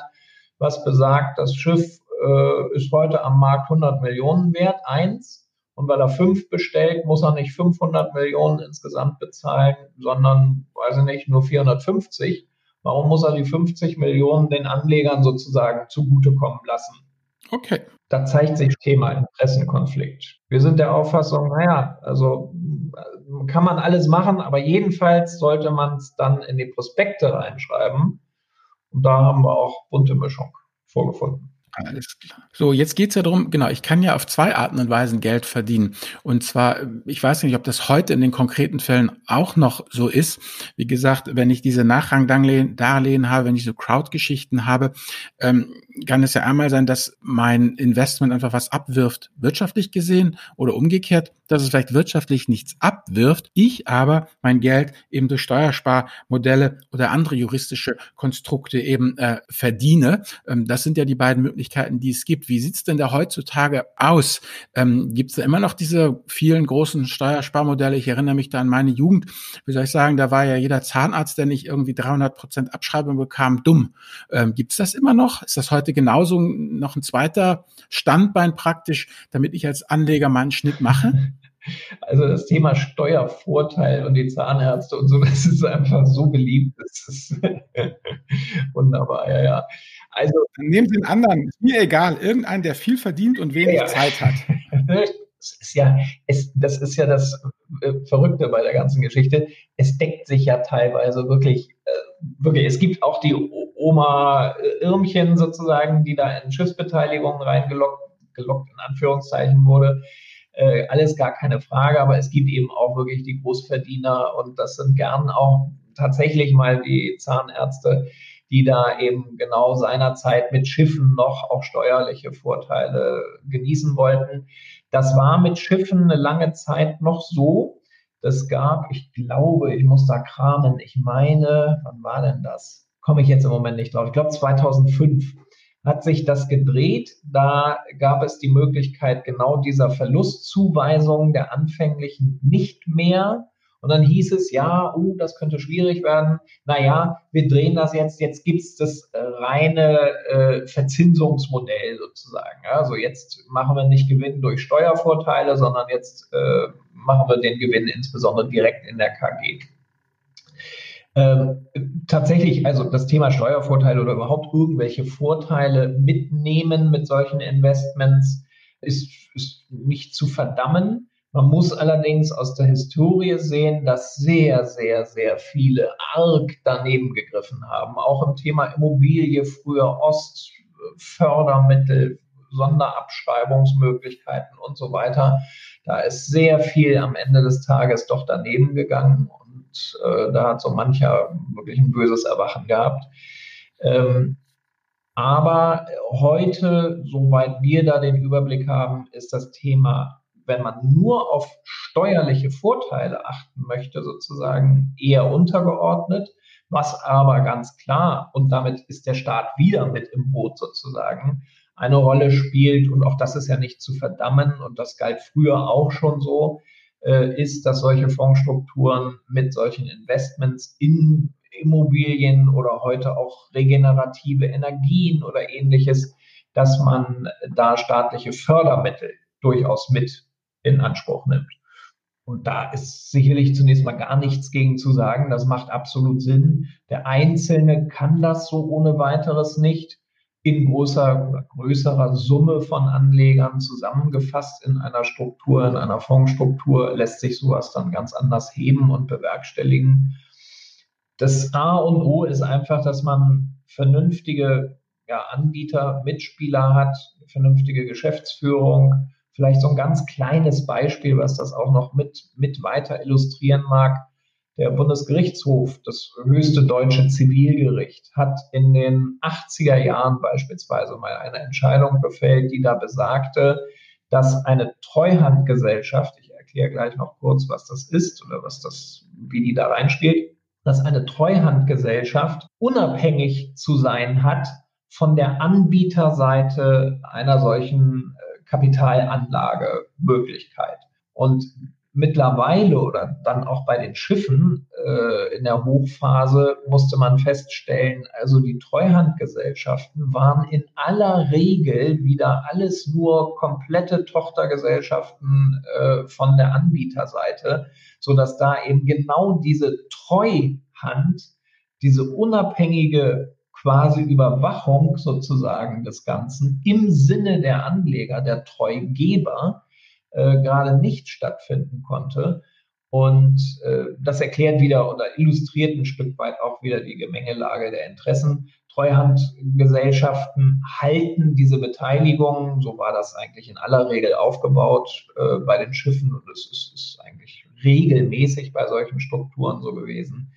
was besagt, das Schiff äh, ist heute am Markt 100 Millionen wert, eins, und weil er fünf bestellt, muss er nicht 500 Millionen insgesamt bezahlen, sondern, weiß ich nicht, nur 450. Warum muss er die 50 Millionen den Anlegern sozusagen zugutekommen lassen? Okay. Da zeigt sich Thema Interessenkonflikt. Wir sind der Auffassung, naja, also kann man alles machen, aber jedenfalls sollte man es dann in die Prospekte reinschreiben. Und da haben wir auch bunte Mischung vorgefunden. Alles klar. So, jetzt geht's ja darum, genau, ich kann ja auf zwei Arten und Weisen Geld verdienen. Und zwar, ich weiß nicht, ob das heute in den konkreten Fällen auch noch so ist. Wie gesagt, wenn ich diese Nachrangdarlehen habe, wenn ich so Crowd-Geschichten habe, ähm, kann es ja einmal sein, dass mein Investment einfach was abwirft, wirtschaftlich gesehen, oder umgekehrt, dass es vielleicht wirtschaftlich nichts abwirft, ich aber mein Geld eben durch Steuersparmodelle oder andere juristische Konstrukte eben äh, verdiene. Ähm, das sind ja die beiden Möglichkeiten, die es gibt. Wie sieht's denn da heutzutage aus? Ähm, gibt es da immer noch diese vielen großen Steuersparmodelle? Ich erinnere mich da an meine Jugend. Wie soll ich sagen, da war ja jeder Zahnarzt, der nicht irgendwie 300 Prozent Abschreibung bekam, dumm. Ähm, gibt es das immer noch? Ist das heute genauso noch ein zweiter Standbein praktisch, damit ich als Anleger meinen Schnitt mache? Also das Thema Steuervorteil und die Zahnärzte und so, das ist einfach so beliebt. Das ist wunderbar, ja, ja. Also Dann nehmen Sie einen anderen, ist mir egal, irgendeinen, der viel verdient und wenig ja. Zeit hat. Das ist ja, es, das ist ja das äh, Verrückte bei der ganzen Geschichte. Es deckt sich ja teilweise wirklich, äh, wirklich. Es gibt auch die Oma Irmchen sozusagen, die da in Schiffsbeteiligungen reingelockt, gelockt in Anführungszeichen wurde. Äh, alles gar keine Frage, aber es gibt eben auch wirklich die Großverdiener und das sind gern auch tatsächlich mal die Zahnärzte, die da eben genau seinerzeit mit Schiffen noch auch steuerliche Vorteile genießen wollten. Das war mit Schiffen eine lange Zeit noch so. Das gab, ich glaube, ich muss da kramen, ich meine, wann war denn das? Komme ich jetzt im Moment nicht drauf. Ich glaube 2005 hat sich das gedreht. Da gab es die Möglichkeit genau dieser Verlustzuweisung der anfänglichen nicht mehr. Und dann hieß es, ja, uh, das könnte schwierig werden. Naja, wir drehen das jetzt, jetzt gibt's das äh, reine äh, Verzinsungsmodell sozusagen. Also jetzt machen wir nicht Gewinn durch Steuervorteile, sondern jetzt äh, machen wir den Gewinn insbesondere direkt in der KG. Ähm, tatsächlich, also das Thema Steuervorteile oder überhaupt irgendwelche Vorteile mitnehmen mit solchen Investments ist, ist nicht zu verdammen. Man muss allerdings aus der Historie sehen, dass sehr, sehr, sehr viele arg daneben gegriffen haben. Auch im Thema Immobilie, früher Ost, Fördermittel, Sonderabschreibungsmöglichkeiten und so weiter. Da ist sehr viel am Ende des Tages doch daneben gegangen äh, da hat so mancher wirklich ein böses Erwachen gehabt. Ähm, aber heute, soweit wir da den Überblick haben, ist das Thema, wenn man nur auf steuerliche Vorteile achten möchte, sozusagen eher untergeordnet. Was aber ganz klar, und damit ist der Staat wieder mit im Boot sozusagen, eine Rolle spielt, und auch das ist ja nicht zu verdammen, und das galt früher auch schon so, äh, ist, dass solche Fondsstrukturen mit solchen Investments in Immobilien oder heute auch regenerative Energien oder ähnliches, dass man da staatliche Fördermittel durchaus mit in Anspruch nimmt. Und da ist sicherlich zunächst mal gar nichts gegen zu sagen. Das macht absolut Sinn. Der Einzelne kann das so ohne weiteres nicht in großer oder größerer Summe von Anlegern zusammengefasst in einer Struktur, in einer Fondsstruktur, lässt sich sowas dann ganz anders heben und bewerkstelligen. Das A und O ist einfach, dass man vernünftige ja, Anbieter, Mitspieler hat, vernünftige Geschäftsführung. Vielleicht so ein ganz kleines Beispiel, was das auch noch mit, mit weiter illustrieren mag. Der Bundesgerichtshof, das höchste deutsche Zivilgericht, hat in den 80er Jahren beispielsweise mal eine Entscheidung gefällt, die da besagte, dass eine Treuhandgesellschaft, ich erkläre gleich noch kurz, was das ist oder was das, wie die da reinspielt, dass eine Treuhandgesellschaft unabhängig zu sein hat von der Anbieterseite einer solchen Kapitalanlagemöglichkeit. Und mittlerweile oder dann auch bei den Schiffen äh, in der Hochphase musste man feststellen, also die Treuhandgesellschaften waren in aller Regel wieder alles nur komplette Tochtergesellschaften äh, von der Anbieterseite, so dass da eben genau diese Treuhand, diese unabhängige quasi Überwachung sozusagen des Ganzen im Sinne der Anleger, der Treugeber, äh, gerade nicht stattfinden konnte. Und äh, das erklärt wieder oder illustriert ein Stück weit auch wieder die Gemengelage der Interessen. Treuhandgesellschaften halten diese Beteiligung, so war das eigentlich in aller Regel aufgebaut äh, bei den Schiffen und es ist, ist, eigentlich regelmäßig bei solchen Strukturen so gewesen,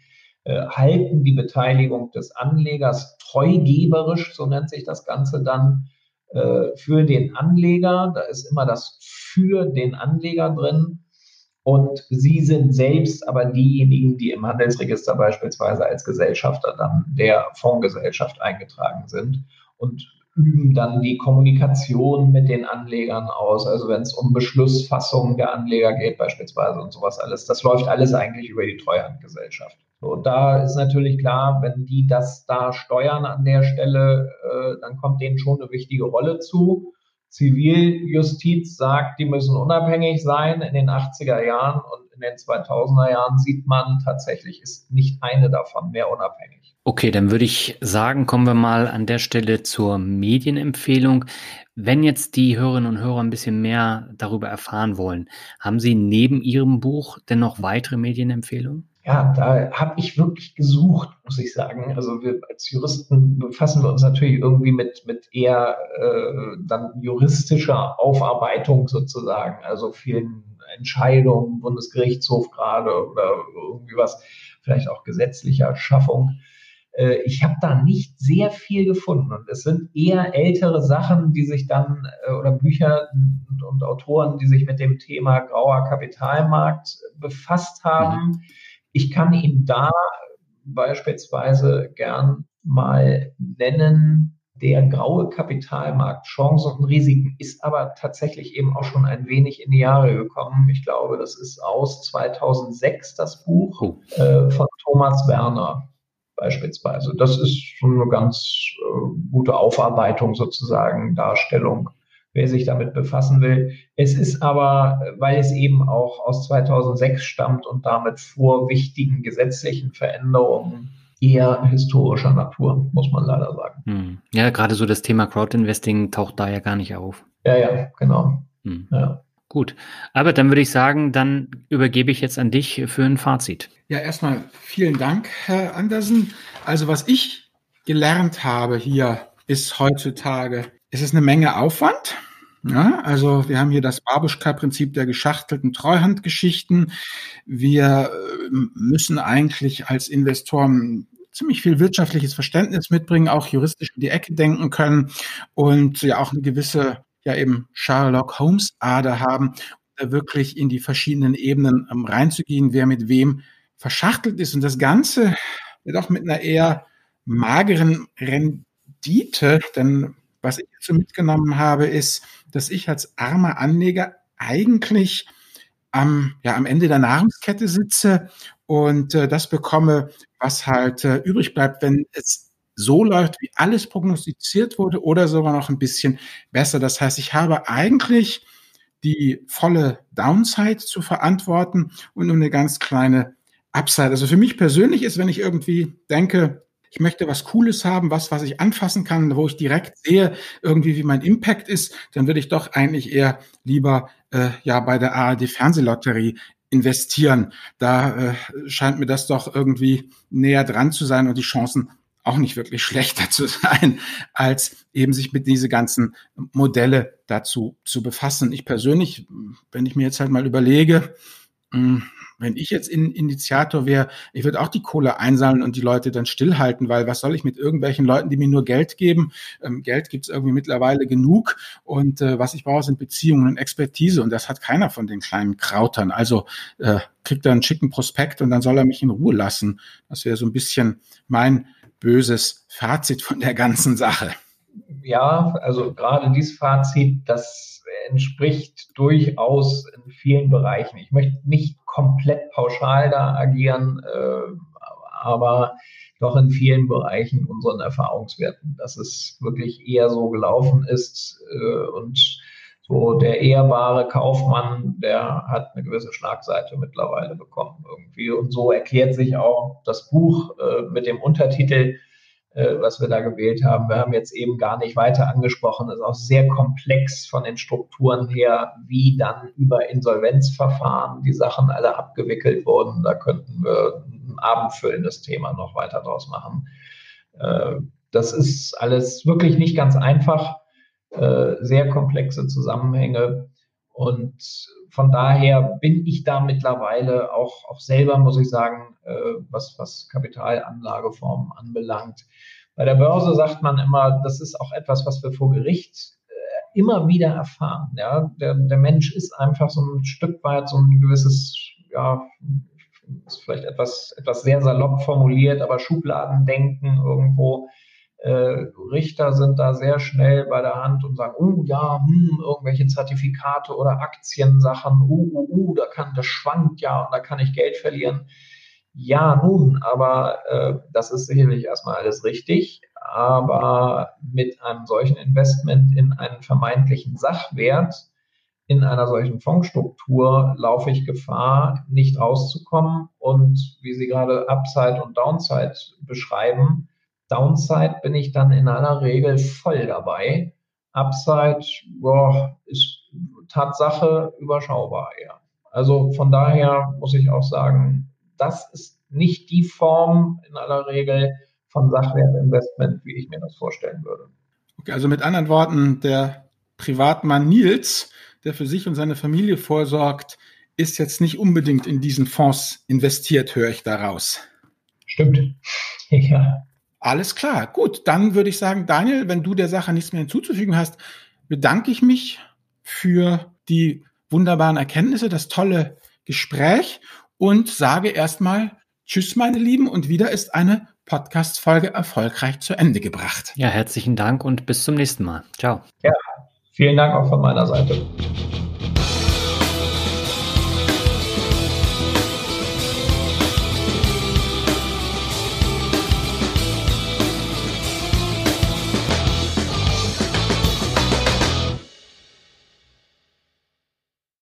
halten die Beteiligung des Anlegers treugeberisch, so nennt sich das Ganze dann, äh, für den Anleger. Da ist immer das für den Anleger drin. Und sie sind selbst aber diejenigen, die im Handelsregister beispielsweise als Gesellschafter dann der Fondsgesellschaft eingetragen sind und üben dann die Kommunikation mit den Anlegern aus. Also wenn es um Beschlussfassung der Anleger geht beispielsweise und sowas alles. Das läuft alles eigentlich über die Treuhandgesellschaft. So, da ist natürlich klar, wenn die das da steuern an der Stelle, äh, dann kommt denen schon eine wichtige Rolle zu. Ziviljustiz sagt, die müssen unabhängig sein in den 80er Jahren und in den 2000er Jahren sieht man tatsächlich, ist nicht eine davon mehr unabhängig. Okay, dann würde ich sagen, kommen wir mal an der Stelle zur Medienempfehlung. Wenn jetzt die Hörerinnen und Hörer ein bisschen mehr darüber erfahren wollen, haben Sie neben Ihrem Buch denn noch weitere Medienempfehlungen? Ja, da habe ich wirklich gesucht, muss ich sagen. Also wir als Juristen befassen wir uns natürlich irgendwie mit, mit eher äh, dann juristischer Aufarbeitung sozusagen, also vielen Entscheidungen, Bundesgerichtshof gerade oder irgendwie was, vielleicht auch gesetzlicher Schaffung. Äh, ich habe da nicht sehr viel gefunden und es sind eher ältere Sachen, die sich dann äh, oder Bücher und, und, Autoren, die sich mit dem Thema grauer Kapitalmarkt befasst haben. Mhm ich kann ihn da beispielsweise gern mal nennen. Der graue Kapitalmarkt, Chancen und Risiken ist aber tatsächlich eben auch schon ein wenig in die Jahre gekommen. Ich glaube, das ist aus 2006 das Buch oh. äh, von Thomas Werner beispielsweise. Das ist schon eine ganz äh, gute Aufarbeitung sozusagen, Darstellung wer sich damit befassen will. Es ist aber, weil es eben auch aus 2006 stammt und damit vor wichtigen gesetzlichen Veränderungen eher historischer Natur, muss man leider sagen. Hm. Ja, gerade so das Thema Crowdinvesting taucht da ja gar nicht auf. Ja, ja, genau. Hm. Ja. Gut. Aber dann würde ich sagen, dann übergebe ich jetzt an dich für ein Fazit. Ja, erstmal vielen Dank, Herr Andersen. Also was ich gelernt habe hier ist heutzutage, ist es eine Menge Aufwand. Ja, also wir haben hier das Babuschka-Prinzip der geschachtelten Treuhandgeschichten. Wir äh, müssen eigentlich als Investoren ziemlich viel wirtschaftliches Verständnis mitbringen, auch juristisch in die Ecke denken können und ja auch eine gewisse, ja eben Sherlock Holmes Ader haben, da wirklich in die verschiedenen Ebenen um, ähm, reinzugehen, wer mit wem verschachtelt ist. Und das Ganze wird auch mit einer eher mageren Rendite, denn was ich so mitgenommen habe, ist, dass ich als armer Anleger eigentlich am, ja, am Ende der Nahrungskette sitze und äh, das bekomme, was halt äh, übrig bleibt, wenn es so läuft, wie alles prognostiziert wurde oder sogar noch ein bisschen besser. Das heißt, ich habe eigentlich die volle Downside zu verantworten und nur eine ganz kleine Upside. Also für mich persönlich ist, wenn ich irgendwie denke, ich möchte was Cooles haben, was, was ich anfassen kann, wo ich direkt sehe, irgendwie wie mein Impact ist, dann würde ich doch eigentlich eher lieber äh, ja bei der ARD Fernsehlotterie investieren. Da äh, scheint mir das doch irgendwie näher dran zu sein und die Chancen auch nicht wirklich schlechter zu sein, als eben sich mit diese ganzen Modelle dazu zu befassen. Ich persönlich, wenn ich mir jetzt halt mal überlege, hm, wenn ich jetzt in, Initiator wäre, ich würde auch die Kohle einsammeln und die Leute dann stillhalten, weil was soll ich mit irgendwelchen Leuten, die mir nur Geld geben? Ähm, Geld gibt es irgendwie mittlerweile genug und äh, was ich brauche, sind Beziehungen und Expertise und das hat keiner von den kleinen Krautern. Also äh, kriegt er einen schicken Prospekt und dann soll er mich in Ruhe lassen. Das wäre so ein bisschen mein böses Fazit von der ganzen Sache. Ja, also gerade dieses Fazit, das entspricht durchaus in vielen Bereichen. Ich möchte nicht komplett pauschal da agieren, äh, aber doch in vielen Bereichen unseren Erfahrungswerten, dass es wirklich eher so gelaufen ist äh, und so der ehrbare Kaufmann, der hat eine gewisse Schlagseite mittlerweile bekommen irgendwie. Und so erklärt sich auch das Buch äh, mit dem Untertitel was wir da gewählt haben. Wir haben jetzt eben gar nicht weiter angesprochen, ist auch sehr komplex von den Strukturen her, wie dann über Insolvenzverfahren die Sachen alle abgewickelt wurden. Da könnten wir ein abendfüllendes Thema noch weiter draus machen. Äh, das ist alles wirklich nicht ganz einfach, äh, sehr komplexe Zusammenhänge. Und von daher bin ich da mittlerweile auch, auch selber, muss ich sagen, äh, was, was Kapitalanlageformen anbelangt. Bei der Börse sagt man immer, das ist auch etwas, was wir vor Gericht äh, immer wieder erfahren. Ja? Der, der Mensch ist einfach so ein Stück weit so ein gewisses, ja, ist vielleicht etwas, etwas sehr salopp formuliert, aber Schubladendenken irgendwo äh, Richter sind da sehr schnell bei der Hand und sagen, oh ja, hm, irgendwelche Zertifikate oder Aktiensachen, uh, uh, uh, da kann, das schwankt ja und da kann ich Geld verlieren. Ja, nun, aber äh, das ist sicherlich erstmal alles richtig. Aber mit einem solchen Investment in einen vermeintlichen Sachwert in einer solchen Fondsstruktur laufe ich Gefahr, nicht rauszukommen. Und wie Sie gerade Upside und Downside beschreiben, Downside bin ich dann in aller Regel voll dabei. Upside boah, ist Tatsache überschaubar eher. Also von daher muss ich auch sagen, das ist nicht die Form in aller Regel von Sachwertinvestment, wie ich mir das vorstellen würde. Okay, also mit anderen Worten, der Privatmann Nils, der für sich und seine Familie vorsorgt, ist jetzt nicht unbedingt in diesen Fonds investiert, höre ich daraus. Stimmt. Ja. Alles klar, gut. Dann würde ich sagen, Daniel, wenn du der Sache nichts mehr hinzuzufügen hast, bedanke ich mich für die wunderbaren Erkenntnisse, das tolle Gespräch und sage erstmal Tschüss, meine Lieben, und wieder ist eine Podcast-Folge erfolgreich zu Ende gebracht. Ja, herzlichen Dank und bis zum nächsten Mal. Ciao. Ja, vielen Dank auch von meiner Seite.